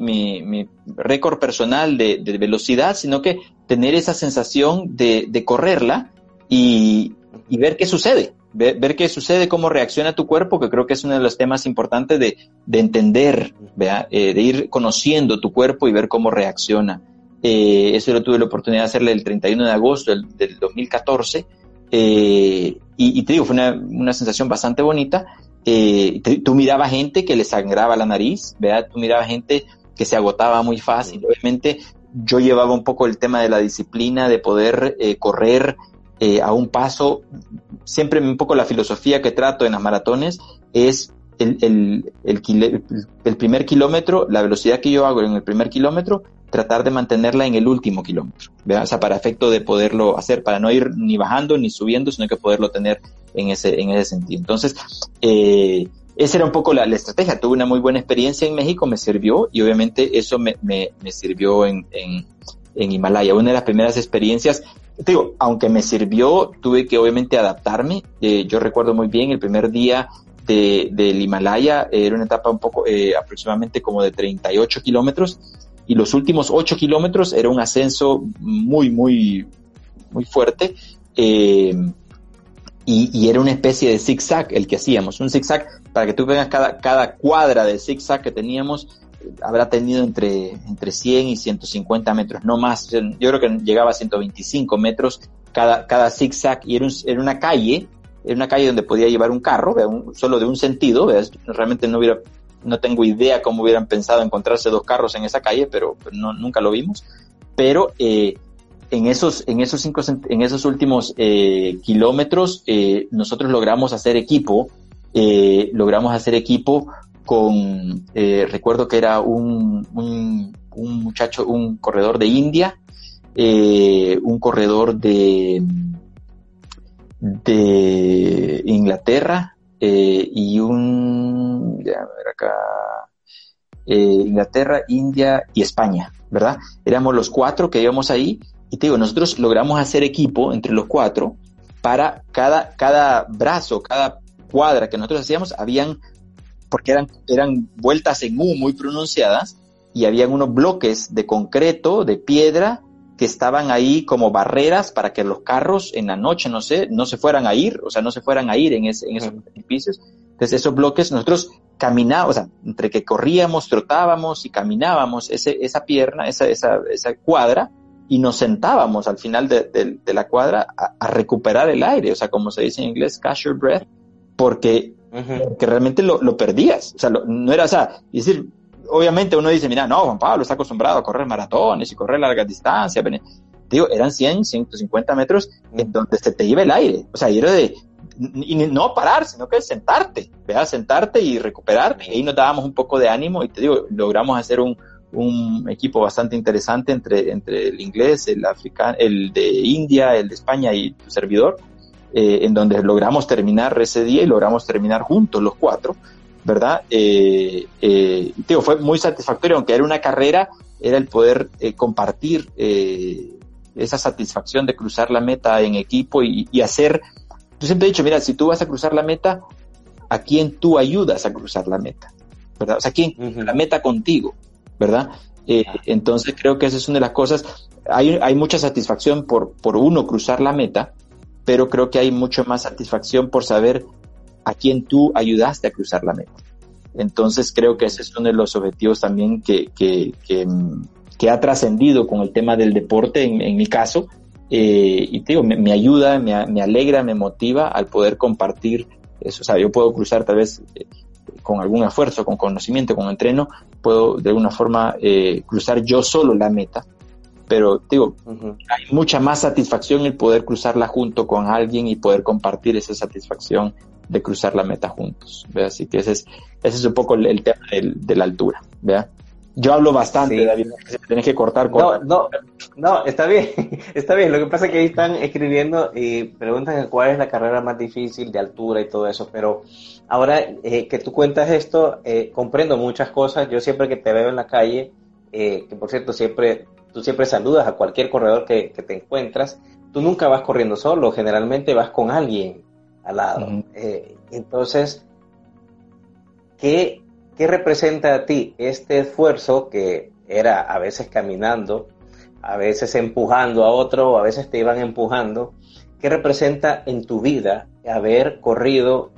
mi, récord personal de, velocidad, sino que tener esa sensación de, de correrla y, y, ver qué sucede, ver, qué sucede, cómo reacciona tu cuerpo, que creo que es uno de los temas importantes de, de entender, eh, de ir conociendo tu cuerpo y ver cómo reacciona. eso lo tuve la oportunidad de hacerle el 31 de agosto del, del 2014 eh, y, te digo, fue una, sensación bastante bonita. Eh, tú mirabas gente que le sangraba la nariz, ¿verdad? Tú mirabas gente que se agotaba muy fácil. Obviamente yo llevaba un poco el tema de la disciplina, de poder eh, correr a un paso. Siempre un poco la filosofía que trato en las maratones es el, el, el, primer kilómetro, la velocidad que yo hago en el primer kilómetro, tratar de mantenerla en el último kilómetro, o sea, para efecto de poderlo hacer, para no ir ni bajando ni subiendo, sino que poderlo tener en ese, en ese sentido. Entonces, eh, esa era un poco la, estrategia. Tuve una muy buena experiencia en México, me sirvió y obviamente eso me, me, me sirvió en, en, en, Himalaya. Una de las primeras experiencias, digo, aunque me sirvió, tuve que obviamente adaptarme. Eh, yo recuerdo muy bien el primer día de, del Himalaya, era una etapa un poco, eh, aproximadamente como de 38 kilómetros y los últimos 8 kilómetros era un ascenso muy, muy, muy fuerte. Eh, y, era una especie de zigzag el que hacíamos. Un zigzag, para que tú veas cada, cada cuadra de zigzag que teníamos, habrá tenido entre, entre 100 y 150 metros, no más. Yo creo que llegaba a 125 metros cada, cada zigzag y era, era una calle, era una calle donde podía llevar un carro, solo de un sentido, realmente no hubiera no tengo idea cómo hubieran pensado encontrarse dos carros en esa calle, pero nunca lo vimos. Pero eh, en esos, en esos cinco, en esos últimos eh, kilómetros, eh, nosotros logramos hacer equipo, logramos hacer equipo con, eh, recuerdo que era un, un, muchacho, un corredor de India, eh, un corredor de, de Inglaterra, eh, y un, ya, a ver acá, eh, Inglaterra, India y España, ¿verdad? Éramos los cuatro que íbamos ahí y te digo, nosotros logramos hacer equipo entre los cuatro para cada, cada brazo, cada cuadra que nosotros hacíamos, habían, porque eran, eran vueltas en U muy pronunciadas y habían unos bloques de concreto, de piedra, que estaban ahí como barreras para que los carros en la noche, no sé, no se fueran a ir, o sea, no se fueran a ir en, esos edificios. Entonces, esos bloques nosotros caminábamos, o sea, entre que corríamos, trotábamos y caminábamos ese, esa pierna, esa, esa, esa cuadra, y nos sentábamos al final de, la cuadra a, recuperar el aire, o sea, como se dice en inglés, catch your breath, porque, realmente lo, lo, perdías, o sea, no era, o sea, decir, obviamente uno dice, mira, no, Juan Pablo está acostumbrado a correr maratones y correr largas distancias. Digo, eran 100, 150 metros en donde se te iba el aire. O sea, era de, y no parar, sino que sentarte, ¿verdad? Sentarte y recuperarte. Y ahí nos dábamos un poco de ánimo y te digo, logramos hacer un, un equipo bastante interesante entre, entre el inglés, el africano, el de India, el de España y tu servidor, eh, en donde logramos terminar ese día y logramos terminar juntos los cuatro, ¿verdad? Eh, eh, digo, fue muy satisfactorio, aunque era una carrera, era el poder eh, compartir eh, esa satisfacción de cruzar la meta en equipo y, y hacer, yo siempre he dicho, mira, si tú vas a cruzar la meta, ¿a quién tú ayudas a cruzar la meta? ¿Verdad? O sea, ¿quién? Uh -huh. La meta contigo. ¿verdad? Eh, entonces creo que esa es una de las cosas. Hay, hay mucha satisfacción por, por uno cruzar la meta, pero creo que hay mucho más satisfacción por saber a quién tú ayudaste a cruzar la meta. Entonces creo que ese es uno de los objetivos también que, que, que, ha trascendido con el tema del deporte, en, mi caso, eh, y te digo, me, me ayuda, me, me, alegra, me motiva al poder compartir eso. O sea, yo puedo cruzar tal vez eh, con algún esfuerzo, con conocimiento, con entreno, puedo de alguna forma eh, cruzar yo solo la meta. Pero digo, uh -huh. hay mucha más satisfacción el poder cruzarla junto con alguien y poder compartir esa satisfacción de cruzar la meta juntos. ¿ve? Así que ese es, ese es un poco el, el tema de, de, la altura. ¿ve? Yo hablo bastante, sí. David, tienes que cortar, cortar. No, no, no, está bien, está bien. Lo que pasa es que ahí están escribiendo y preguntan cuál es la carrera más difícil de altura y todo eso, pero ahora eh, que tú cuentas esto, eh, comprendo muchas cosas. Yo siempre que te veo en la calle, eh, que por cierto siempre, tú siempre saludas a cualquier corredor que, que, te encuentras, tú nunca vas corriendo solo, generalmente vas con alguien al lado. Uh -huh. entonces, ¿qué ¿Qué representa a ti este esfuerzo que era a veces caminando, a veces empujando a otro, a veces te iban empujando? ¿Qué representa en tu vida haber corrido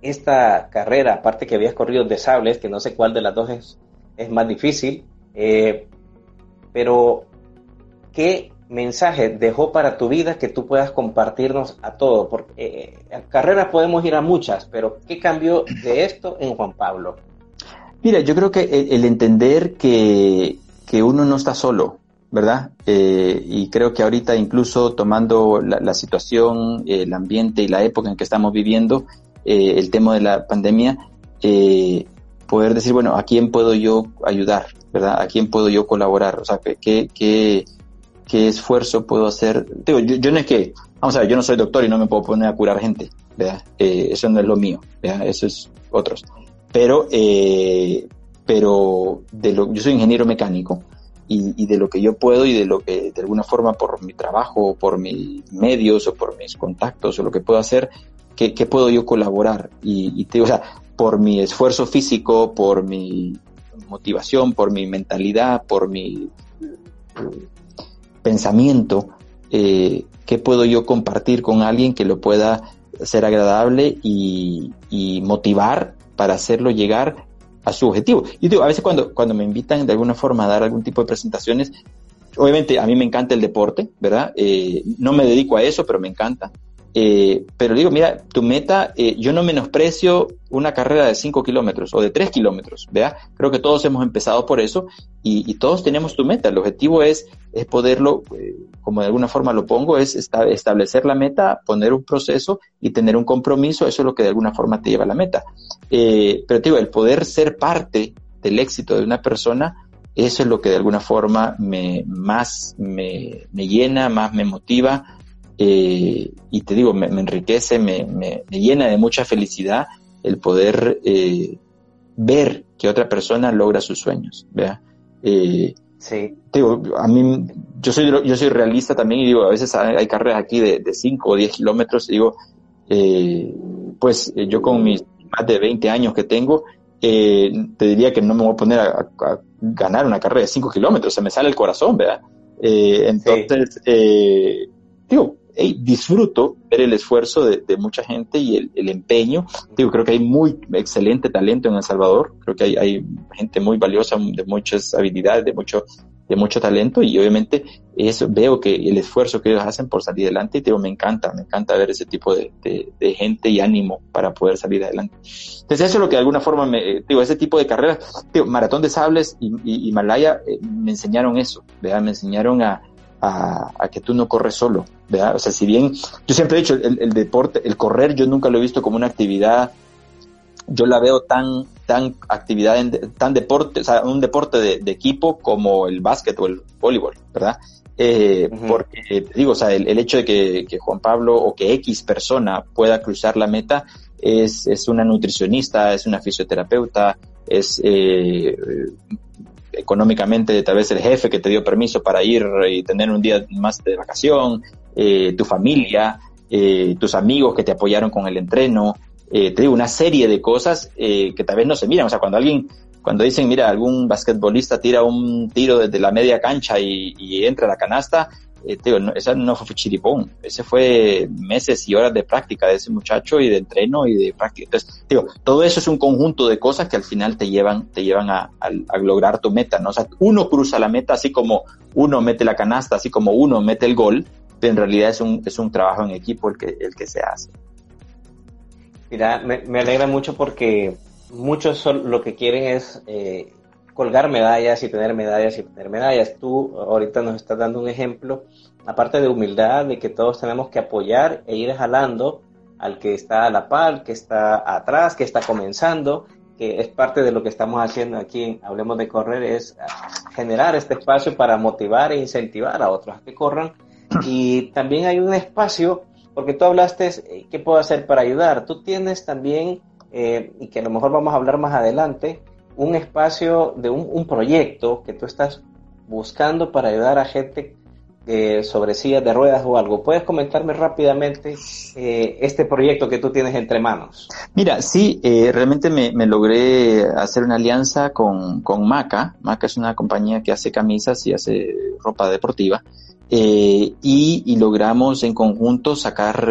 esta carrera? Aparte que habías corrido de sables, que no sé cuál de las dos es, es más difícil, eh, pero ¿qué mensaje dejó para tu vida que tú puedas compartirnos a todos? Porque eh, carreras podemos ir a muchas, pero ¿qué cambió de esto en Juan Pablo? Mira, yo creo que el, entender que, que, uno no está solo, ¿verdad? Eh, y creo que ahorita incluso tomando la, la, situación, el ambiente y la época en que estamos viviendo, eh, el tema de la pandemia, eh, poder decir, bueno, ¿a quién puedo yo ayudar? ¿Verdad? ¿A quién puedo yo colaborar? O sea, ¿qué, qué, qué esfuerzo puedo hacer? Digo, yo, yo, no es que, vamos a ver, yo no soy doctor y no me puedo poner a curar gente, ¿verdad? Eh, eso no es lo mío, ¿verdad? Eso es otros pero, eh, pero de lo, yo soy ingeniero mecánico y, y, de lo que yo puedo y de lo que de alguna forma por mi trabajo, por mis medios o por mis contactos o lo que puedo hacer, ¿qué, qué puedo yo colaborar? Y, y te, o sea, por mi esfuerzo físico, por mi motivación, por mi mentalidad, por mi pensamiento, eh, ¿qué puedo yo compartir con alguien que lo pueda ser agradable y, y motivar para hacerlo llegar a su objetivo. Y digo, a veces cuando, cuando me invitan de alguna forma a dar algún tipo de presentaciones, obviamente a mí me encanta el deporte, ¿verdad? Eh, no me dedico a eso, pero me encanta. Eh, pero digo, mira, tu meta, eh, yo no menosprecio una carrera de 5 kilómetros o de 3 kilómetros, ¿verdad? Creo que todos hemos empezado por eso y, todos tenemos tu meta. El objetivo es, es poderlo, eh, como de alguna forma lo pongo, es esta, establecer la meta, poner un proceso y tener un compromiso. Eso es lo que de alguna forma te lleva a la meta. Eh, pero te digo, el poder ser parte del éxito de una persona, eso es lo que de alguna forma me, más me llena, más me motiva eh, y te digo, me, me enriquece, me, me, me, llena de mucha felicidad el poder eh, ver que otra persona logra sus sueños, ¿vea? Eh, sí. Te digo, a mí, yo soy, yo soy realista también y digo, a veces hay, hay carreras aquí de, de 5 o 10 kilómetros y digo, pues yo con mis más de 20 años que tengo, te diría que no me voy a poner a, ganar una carrera de 5 kilómetros, se me sale el corazón, ¿verdad? Entonces, sí. digo, hey, disfruto ver el esfuerzo de, de mucha gente y el, el, empeño. Digo, creo que hay muy excelente talento en El Salvador. Creo que hay, hay gente muy valiosa, de muchas habilidades, de mucho, de mucho talento y obviamente eso veo que el esfuerzo que ellos hacen por salir adelante y digo, me encanta, me encanta ver ese tipo de, de, de, gente y ánimo para poder salir adelante. Entonces eso es lo que de alguna forma me, digo, ese tipo de carreras, digo, Maratón de Sables y, y, y Malaya eh, me enseñaron eso, ¿verdad? Me enseñaron a, a, que tú no corres solo, ¿verdad? O sea, si bien, yo siempre he dicho, el, deporte, el correr, yo nunca lo he visto como una actividad, yo la veo tan, tan actividad, en, tan deporte, o sea, un deporte de, equipo como el básquet o el voleibol, ¿verdad? Eh, Porque, digo, o sea, el, hecho de que, que, Juan Pablo o que X persona pueda cruzar la meta es, es una nutricionista, es una fisioterapeuta, es eh, económicamente tal vez el jefe que te dio permiso para ir y tener un día más de vacación, eh, tu familia, eh, tus amigos que te apoyaron con el entreno, eh, te digo, una serie de cosas que tal vez no se miran. O sea, cuando alguien, cuando dicen, mira, algún basquetbolista tira un tiro desde la media cancha y, y entra a la canasta, eh, no, esa no fue chiripón, ese fue meses y horas de práctica de ese muchacho y de entreno y de práctica. Entonces, todo eso es un conjunto de cosas que al final te llevan, te llevan a, lograr tu meta, ¿no? O sea, uno cruza la meta así como uno mete la canasta, así como uno mete el gol, pero en realidad es un, es un trabajo en equipo el que, el que se hace. Mira, me, alegra mucho porque muchos lo que quieren es eh, colgar medallas y tener medallas y tener medallas. Tú ahorita nos estás dando un ejemplo, aparte de humildad, de que todos tenemos que apoyar e ir jalando al que está a la par, que está atrás, que está comenzando, que es parte de lo que estamos haciendo aquí en Hablemos de Correr, es generar este espacio para motivar e incentivar a otros a que corran. Y también hay un espacio, porque tú hablaste, eh, ¿qué puedo hacer para ayudar? Tú tienes también, eh, y que a lo mejor vamos a hablar más adelante, un espacio de un, proyecto que tú estás buscando para ayudar a gente eh, sobre sillas de ruedas o algo. ¿Puedes comentarme rápidamente eh, este proyecto que tú tienes entre manos? Mira, sí, eh, realmente me, logré hacer una alianza con, con Maca. Maca es una compañía que hace camisas y hace ropa deportiva. y, y, logramos en conjunto sacar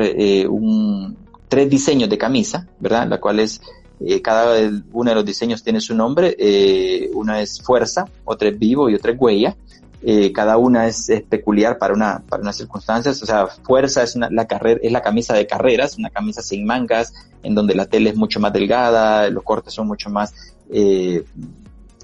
un, tres diseños de camisa, ¿verdad? La cual es eh, cada uno de los diseños tiene su nombre. Eh, una es fuerza, otra es vivo y otra es huella. Eh, cada una es, peculiar para una para unas circunstancias. O sea, fuerza es la carrera es la camisa de carreras, una camisa sin mangas, en donde la tela es mucho más delgada, los cortes son mucho más eh,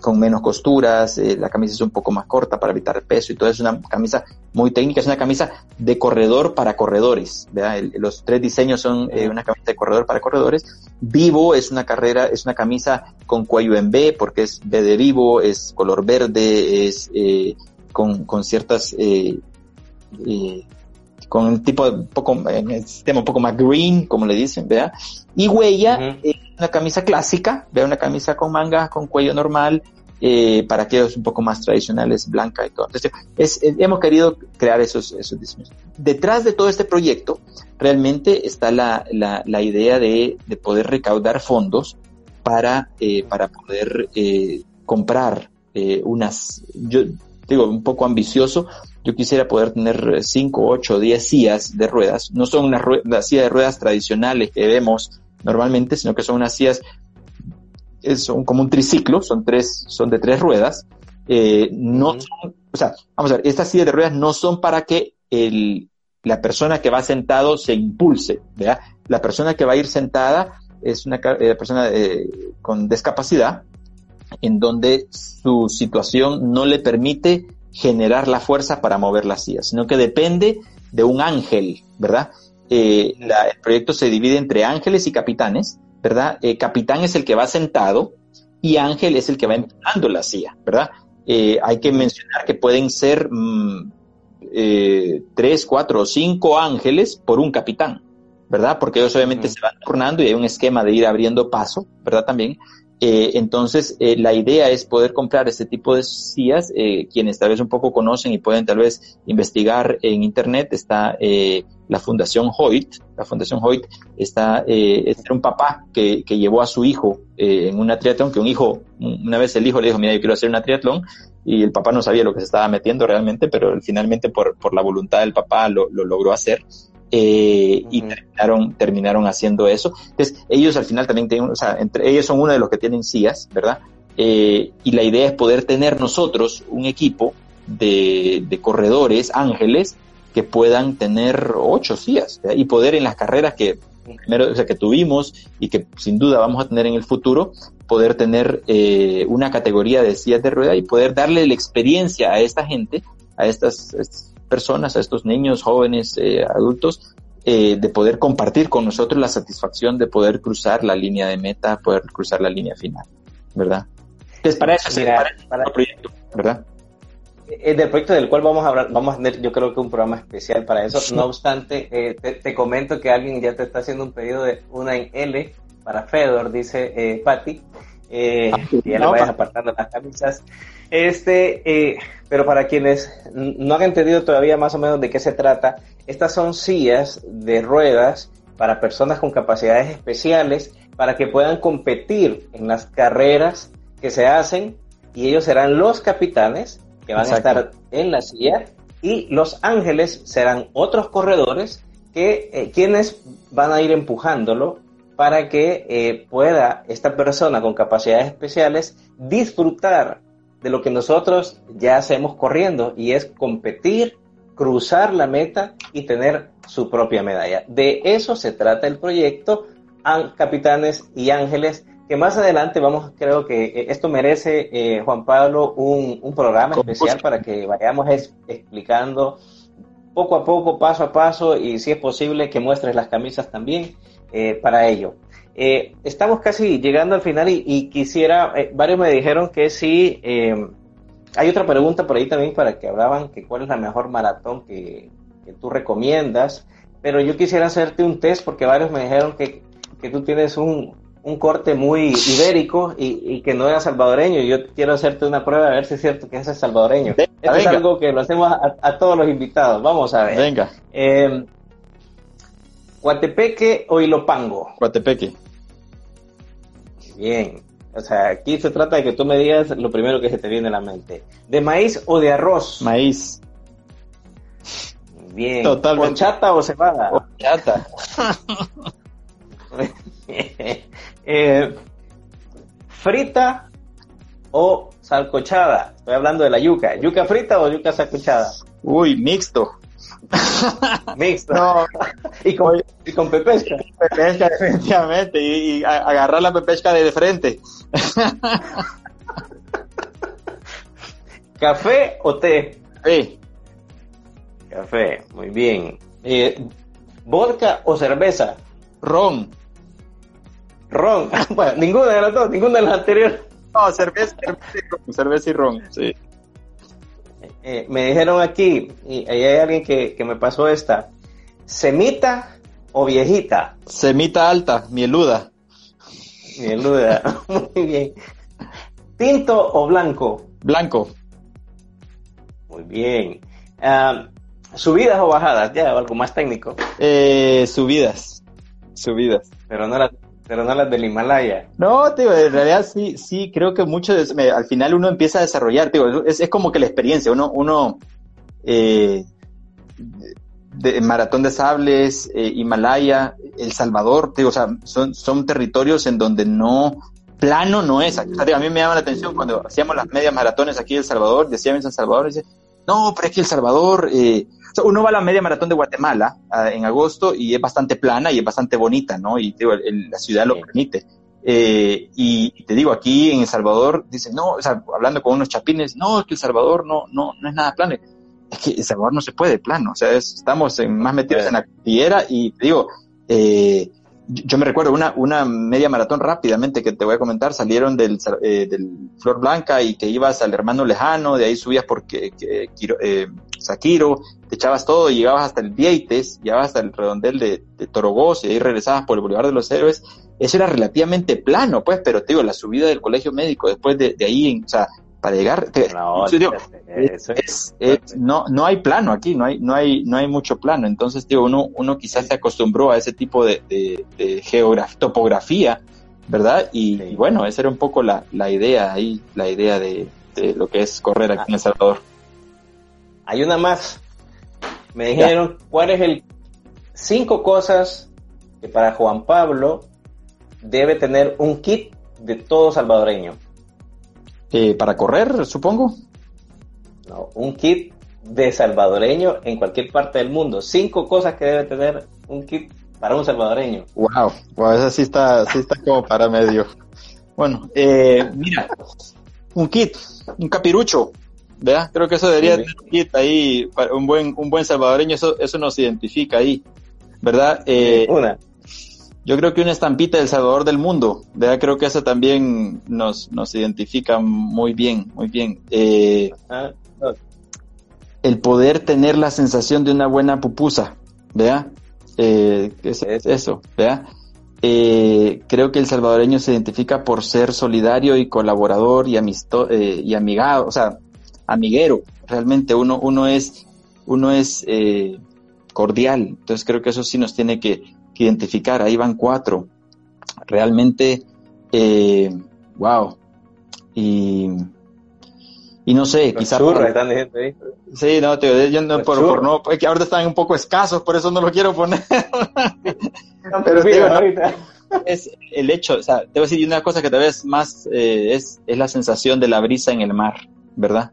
con menos costuras, eh, la camisa es un poco más corta para evitar el peso y todo es una camisa muy técnica, es una camisa de corredor para corredores, los tres diseños son eh, una camisa de corredor para corredores. Vivo es una carrera, es una camisa con cuello en B porque es B de vivo, es color verde, es eh, con, con ciertas con un tipo de un poco, en el sistema un poco más green, como le dicen, ¿vea? Y huella, una camisa clásica, vea una camisa con manga, con cuello normal, eh, para aquellos un poco más tradicionales, blanca y todo. Entonces, es, hemos querido crear esos, esos diseños. Detrás de todo este proyecto, realmente está la, la, la idea de, de, poder recaudar fondos para, eh, para poder eh, comprar eh, unas, yo digo, un poco ambicioso, yo quisiera poder tener 5, 8, 10 sillas de ruedas. No son unas, unas sillas de ruedas tradicionales que vemos normalmente, sino que son unas sillas, son como un triciclo, son tres, son de tres ruedas. Eh, no son, o sea, vamos a ver, estas sillas de ruedas no son para que el, la persona que va sentado se impulse, ¿verdad? La persona que va a ir sentada es una eh, persona eh, con discapacidad, en donde su situación no le permite generar la fuerza para mover la silla, sino que depende de un ángel, ¿verdad? Eh, el proyecto se divide entre ángeles y capitanes, ¿verdad? Eh, capitán es el que va sentado y ángel es el que va empujando la silla, ¿verdad? Eh, hay que mencionar que pueden ser mm, tres, cuatro o cinco ángeles por un capitán, ¿verdad? Porque ellos obviamente se van turnando y hay un esquema de ir abriendo paso, ¿verdad? También. Entonces, la idea es poder comprar este tipo de sillas. quienes tal vez un poco conocen y pueden tal vez investigar en Internet, está la Fundación Hoyt. La Fundación Hoyt está, eh, es un papá que, que, llevó a su hijo eh, en una triatlón, que un hijo, una vez el hijo le dijo, mira, yo quiero hacer una triatlón, y el papá no sabía lo que se estaba metiendo realmente, pero finalmente por, por la voluntad del papá lo logró hacer. Eh, y terminaron, terminaron haciendo eso. Entonces, ellos al final también tienen, o sea, entre ellos son uno de los que tienen sillas, ¿verdad? Eh, y la idea es poder tener nosotros un equipo de, de corredores, ángeles, que puedan tener ocho sillas y poder en las carreras que primero, o sea, que tuvimos y que sin duda vamos a tener en el futuro, poder tener eh, una categoría de sillas de rueda y poder darle la experiencia a esta gente, a estas, personas, a estos niños, jóvenes, eh, adultos, eh, de poder compartir con nosotros la satisfacción de poder cruzar la línea de meta, poder cruzar la línea final, ¿verdad? Entonces, para eso se para, el proyecto, ¿verdad? Es del proyecto del cual vamos a hablar, vamos a tener yo creo que un programa especial para eso. No obstante, eh, te, comento que alguien ya te está haciendo un pedido de una en L para Fedor, dice eh, Patti. Eh, ah, ya le vayas apartando las camisas. Este, eh, pero para quienes no han entendido todavía más o menos de qué se trata, estas son sillas de ruedas para personas con capacidades especiales para que puedan competir en las carreras que se hacen y ellos serán los capitanes que van a estar en la silla y los ángeles serán otros corredores que eh, quienes van a ir empujándolo para que eh, pueda esta persona con capacidades especiales disfrutar de lo que nosotros ya hacemos corriendo y es competir, cruzar la meta y tener su propia medalla. De eso se trata el proyecto Capitanes y Ángeles, que más adelante vamos, creo que eh, esto merece, eh, Juan Pablo, un, programa especial para que vayamos explicando poco a poco, paso a paso, y si es posible que muestres las camisas también eh, para ello. Eh, estamos casi llegando al final y, quisiera, eh, varios me dijeron que sí, hay otra pregunta por ahí también para que hablaban que cuál es la mejor maratón que, tú recomiendas, pero yo quisiera hacerte un test porque varios me dijeron que, tú tienes un, corte muy ibérico y, que no era salvadoreño. Yo quiero hacerte una prueba a ver si es cierto que es salvadoreño. Esto es algo que lo hacemos a, a, todos los invitados. Vamos a ver. Venga. ¿Guatepeque o Ilopango? Guatepeque. Bien. O sea, aquí se trata de que tú me digas lo primero que se te viene a la mente. ¿De maíz o de arroz? Maíz. Bien. Totalmente. ¿Chata o cebada? Chata. Eh, ¿Frita o salcochada? Estoy hablando de la yuca. ¿Yuca frita o yuca salcochada? Uy, mixto. Mixto. No. y, con, y con pepesca. Pepesca, definitivamente. Y, agarrar la pepesca de, frente. ¿Café o té? Sí. Café, muy bien. Eh, ¿Vodka o cerveza? Ron. Ron. bueno, ninguna de las dos, ninguna de las anteriores. No, cerveza, cerveza y ron, sí. Eh, me dijeron aquí, y ahí hay alguien que, me pasó esta, ¿semita o viejita? Semita alta, mieluda. Mieluda, muy bien. ¿Tinto o blanco? Blanco. Muy bien. ¿Subidas o bajadas? Ya, algo más técnico. Eh, subidas. Subidas. Pero no las pero no las del Himalaya. No, tío, en realidad sí, sí, creo que mucho al final uno empieza a desarrollar, tío, es, es como que la experiencia, uno, uno, eh, de, Maratón de Sables, eh, Himalaya, El Salvador, tío, o sea, son, son territorios en donde no, plano no es. a mí me llama la atención cuando hacíamos las medias maratones aquí en El Salvador, decían en San Salvador, dice, no, pero es que El Salvador, eh, uno va a la media maratón de Guatemala ah, en agosto y es bastante plana y es bastante bonita, ¿no? Y digo, la ciudad lo permite. Eh, y, te digo, aquí en El Salvador, dicen, no, o sea, hablando con unos chapines, no, es que El Salvador no, no, no es nada plano. Es que El Salvador no se puede plano, o sea, estamos más metidos en la cordillera y te digo, eh, yo me recuerdo una, una media maratón rápidamente que te voy a comentar, salieron del, eh, del Flor Blanca y que ibas al hermano lejano, de ahí subías porque que, eh, Saquiro, te echabas todo y llegabas hasta el Vieites, llegabas hasta el redondel de, de Torogós y ahí regresabas por el Boulevard de los Héroes, eso era relativamente plano, pues, pero te digo, la subida del colegio médico después de, de ahí, o sea, para llegar, no, no, hay plano aquí, no hay, no hay, no hay mucho plano. Entonces, digo, uno, uno quizás se acostumbró a ese tipo de, de, geografía, topografía, ¿verdad? Y, bueno, esa era un poco la, la idea ahí, la idea de, lo que es correr aquí en El Salvador. Hay una más. Me dijeron, ¿cuál es el cinco cosas que para Juan Pablo debe tener un kit de todo salvadoreño? Eh, para correr, supongo. No, un kit de salvadoreño en cualquier parte del mundo. Cinco cosas que debe tener un kit para un salvadoreño. Wow, wow esa sí está, sí está como para medio. Bueno, eh, mira, un kit, un capirucho, ¿vea? Creo que eso debería ser ahí, un buen, un buen salvadoreño, eso, eso nos identifica ahí, ¿verdad? Eh, una. Yo creo que una estampita del Salvador del mundo, ¿verdad? Creo que eso también nos, nos identifica muy bien, muy bien. Eh, el poder tener la sensación de una buena pupusa, ¿vea? Eh, es, eso, ¿vea? Eh, creo que el salvadoreño se identifica por ser solidario y colaborador y amisto eh, y amigado, o sea, amiguero. Realmente uno, uno es, uno es eh, cordial. Entonces creo que eso sí nos tiene que, que identificar. Ahí van cuatro. Realmente, eh, wow. Y y no sé, quizás. Sí, no, te yo no, por, por, no, es que ahorita están un poco escasos, por eso no lo quiero poner. pero digo, es el hecho, o sea, te voy a decir una cosa que tal vez más eh, es, es la sensación de la brisa en el mar, ¿verdad?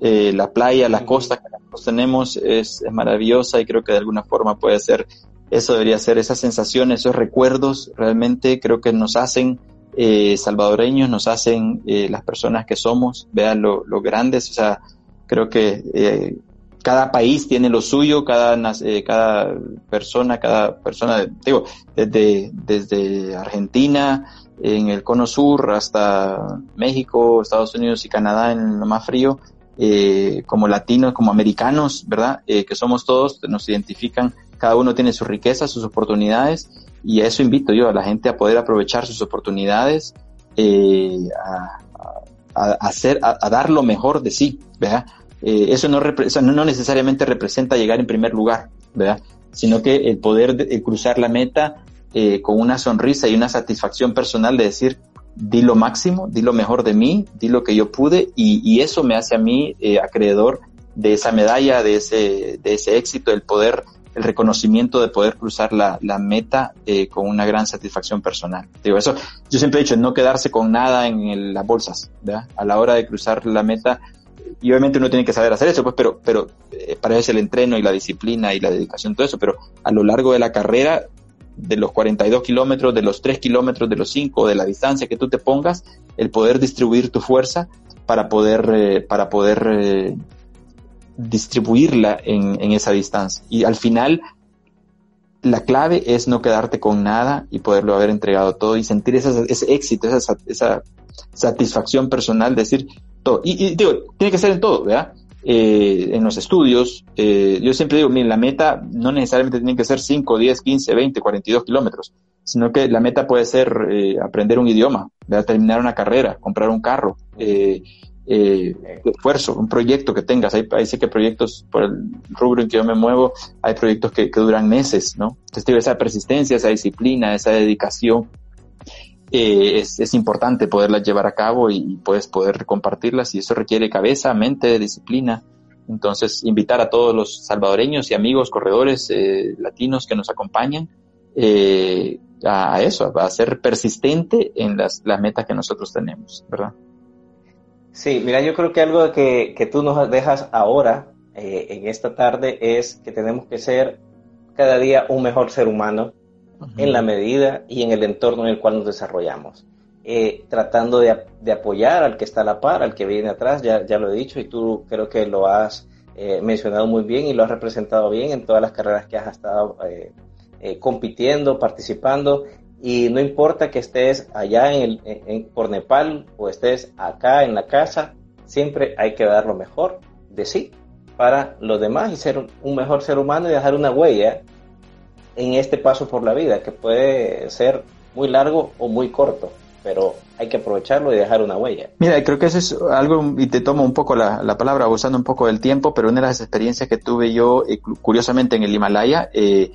Eh, la playa, la costa que nosotros tenemos es, es maravillosa y creo que de alguna forma puede ser, eso debería ser, esas sensaciones, esos recuerdos realmente creo que nos hacen eh, salvadoreños, nos hacen eh, las personas que somos, vean lo, grandes, o sea, creo que eh, cada país tiene lo suyo, cada, cada persona, cada persona, digo, desde, desde Argentina, en el cono sur, hasta México, Estados Unidos y Canadá en lo más frío, como latinos, como americanos, ¿verdad? que somos todos, nos identifican, cada uno tiene su riqueza, sus oportunidades, y a eso invito yo a la gente a poder aprovechar sus oportunidades, eh, a, hacer, a, dar lo mejor de sí, ¿verdad? Eh, eso no, no, necesariamente representa llegar en primer lugar, ¿verdad? Sino que el poder cruzar la meta eh, con una sonrisa y una satisfacción personal de decir, di lo máximo, di lo mejor de mí, di lo que yo pude y, y eso me hace a mí acreedor de esa medalla, de ese, de ese éxito, el poder el reconocimiento de poder cruzar la, la meta eh, con una gran satisfacción personal. Digo, eso, yo siempre he dicho, no quedarse con nada en las bolsas. A la hora de cruzar la meta, y obviamente uno tiene que saber hacer eso, pues, pero, pero eh, para eso el entreno y la disciplina y la dedicación, todo eso, pero a lo largo de la carrera, de los 42 kilómetros, de los 3 kilómetros, de los 5, de la distancia que tú te pongas, el poder distribuir tu fuerza para poder, eh, para poder eh, distribuirla en, en, esa distancia. Y al final, la clave es no quedarte con nada y poderlo haber entregado todo y sentir ese éxito, esa, esa satisfacción personal, decir todo. Y, digo, tiene que ser en todo, ¿verdad? Eh, en los estudios, eh, yo siempre digo, miren, la meta no necesariamente tiene que ser 5, 10, 15, 20, 42 kilómetros, sino que la meta puede ser eh, aprender un idioma, terminar una carrera, comprar un carro, eh, esfuerzo, un proyecto que tengas. Hay, hay que proyectos, por el rubro en que yo me muevo, hay proyectos que, que duran meses, ¿no? Entonces, esa persistencia, esa disciplina, esa dedicación, eh, es, es, importante poderlas llevar a cabo y, puedes poder compartirlas y eso requiere cabeza, mente, disciplina. Entonces, invitar a todos los salvadoreños y amigos corredores eh, latinos que nos acompañan eh, a, eso, a ser persistente en las, las metas que nosotros tenemos, ¿verdad? Sí, mira, yo creo que algo que, que tú nos dejas ahora, eh, en esta tarde, es que tenemos que ser cada día un mejor ser humano en la medida y en el entorno en el cual nos desarrollamos. Eh, tratando de, de, apoyar al que está a la par, al que viene atrás, ya, ya lo he dicho y tú creo que lo has eh, mencionado muy bien y lo has representado bien en todas las carreras que has estado compitiendo, participando y no importa que estés allá en el, por Nepal o estés acá en la casa, siempre hay que dar lo mejor de sí para los demás y ser un mejor ser humano y dejar una huella en este paso por la vida, que puede ser muy largo o muy corto, pero hay que aprovecharlo y dejar una huella. Mira, creo que eso es algo, y te tomo un poco la, la palabra, abusando un poco del tiempo, pero una de las experiencias que tuve yo, eh, curiosamente en el Himalaya, eh,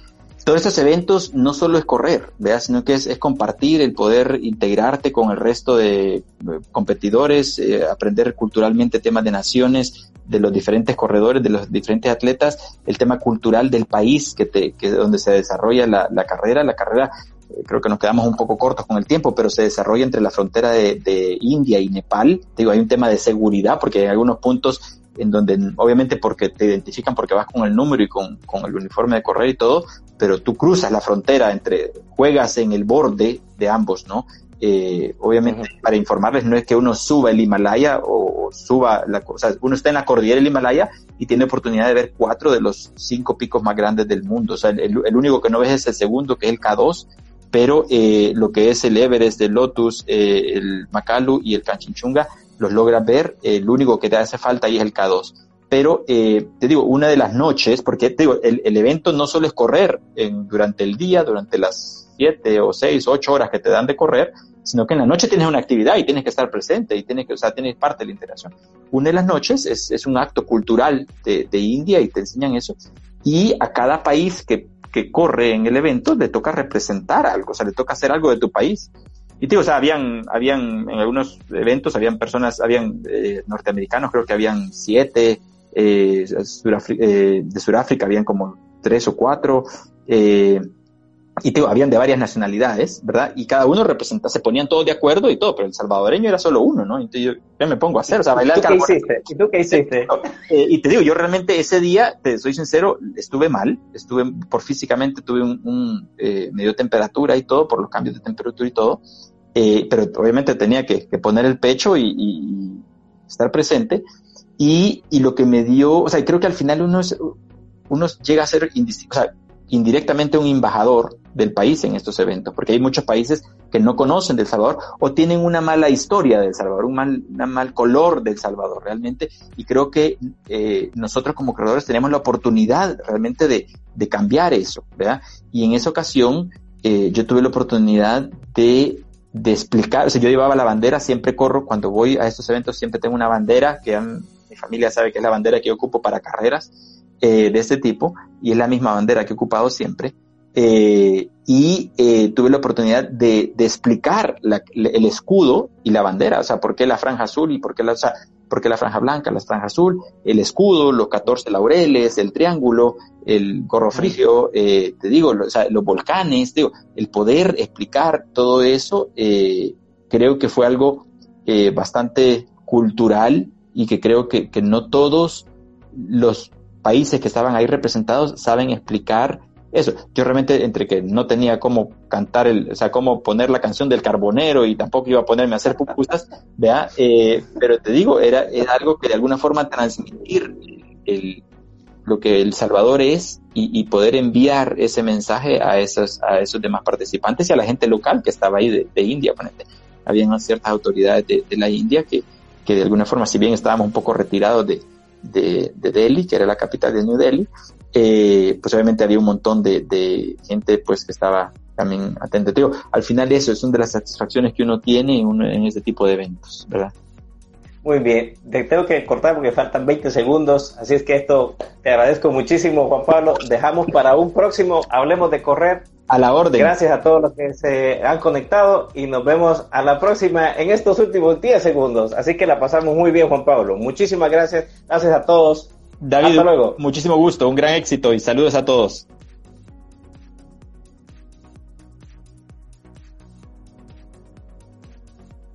todos estos eventos no solo es correr, ¿vea? sino que es, compartir, el poder integrarte con el resto de competidores, eh, aprender culturalmente temas de naciones, de los diferentes corredores, de los diferentes atletas, el tema cultural del país que te, que donde se desarrolla la, carrera. La carrera, eh, creo que nos quedamos un poco cortos con el tiempo, pero se desarrolla entre la frontera de, India y Nepal. Digo, hay un tema de seguridad porque en algunos puntos en donde obviamente porque te identifican porque vas con el número y con, el uniforme de correr y todo, pero tú cruzas la frontera entre, juegas en el borde de ambos, ¿no? Eh, obviamente, para informarles, no es que uno suba el Himalaya o, suba la cosa, uno está en la cordillera del Himalaya y tiene oportunidad de ver cuatro de los cinco picos más grandes del mundo. O sea, el, el único que no ves es el segundo, que es el K2, pero eh, lo que es el Everest, el Lotus, eh, el Makalu y el Kanchenjunga los logras ver. el único que te hace falta ahí es el K2. Pero eh, te digo, una de las noches, porque te digo, el, el evento no solo es correr en, durante el día, durante las siete o seis, ocho horas que te dan de correr, sino que en la noche tienes una actividad y tienes que estar presente y tienes que, o sea, tienes parte de la interacción. Una de las noches es, es un acto cultural de, de India y te enseñan eso. Y a cada país que que corre en el evento le toca representar algo, o sea, le toca hacer algo de tu país. Y digo, o sea, habían, habían, en algunos eventos habían personas, habían eh, norteamericanos, creo que habían siete, eh, eh, de Sudáfrica habían como tres o cuatro, eh, y digo, habían de varias nacionalidades, ¿verdad? Y cada uno representa, se ponían todos de acuerdo y todo, pero el salvadoreño era solo uno, ¿no? Entonces yo, yo me pongo a hacer, o sea, bailar ¿Y tú qué hiciste? ¿Y tú qué hiciste? Eh, y te digo, yo realmente ese día, te soy sincero, estuve mal, estuve, por físicamente tuve un, un eh, medio temperatura y todo, por los cambios de temperatura y todo, eh, pero obviamente tenía que, que poner el pecho y, y, estar presente. Y, y lo que me dio, o sea, creo que al final uno, es, uno llega a ser o sea, indirectamente un embajador del país en estos eventos, porque hay muchos países que no conocen del Salvador o tienen una mala historia del Salvador, un mal, un mal color del Salvador realmente, y creo que eh, nosotros como creadores tenemos la oportunidad realmente de, de cambiar eso, ¿verdad? Y en esa ocasión eh, yo tuve la oportunidad de, de explicar, o sea, yo llevaba la bandera, siempre corro, cuando voy a estos eventos siempre tengo una bandera, que mi familia sabe que es la bandera que yo ocupo para carreras, eh, de este tipo y es la misma bandera que he ocupado siempre. Eh, y eh, tuve la oportunidad de, de explicar la, el escudo y la bandera, o sea, por qué la franja azul y por qué la, o sea, por qué la franja blanca, la franja azul, el escudo, los 14 laureles, el triángulo, el gorro frigio, eh, te digo, o sea, los volcanes, digo, el poder explicar todo eso, creo que fue algo bastante cultural y que creo que, que no todos los países que estaban ahí representados saben explicar eso. Yo realmente entre que no tenía cómo cantar el, o sea, cómo poner la canción del carbonero y tampoco iba a ponerme a hacer pupusas, vea, eh, pero te digo, era, era algo que de alguna forma transmitir el, lo que El Salvador es y, poder enviar ese mensaje a esos, a esos demás participantes y a la gente local que estaba ahí de, de India, ponente. Habían ciertas autoridades de, de la India que, que de alguna forma, si bien estábamos un poco retirados de, de, de Delhi, que era la capital de New Delhi, eh, pues obviamente había un montón de, de gente pues que estaba también atenta. Al final eso es una de las satisfacciones que uno tiene en, uno, en este tipo de eventos, ¿verdad? Muy bien, te tengo que cortar porque faltan 20 segundos, así es que esto te agradezco muchísimo Juan Pablo, dejamos para un próximo, hablemos de correr. A la orden. Gracias a todos los que se han conectado y nos vemos a la próxima en estos últimos 10 segundos, así que la pasamos muy bien Juan Pablo, muchísimas gracias, gracias a todos. David, Hasta luego. muchísimo gusto, un gran éxito y saludos a todos.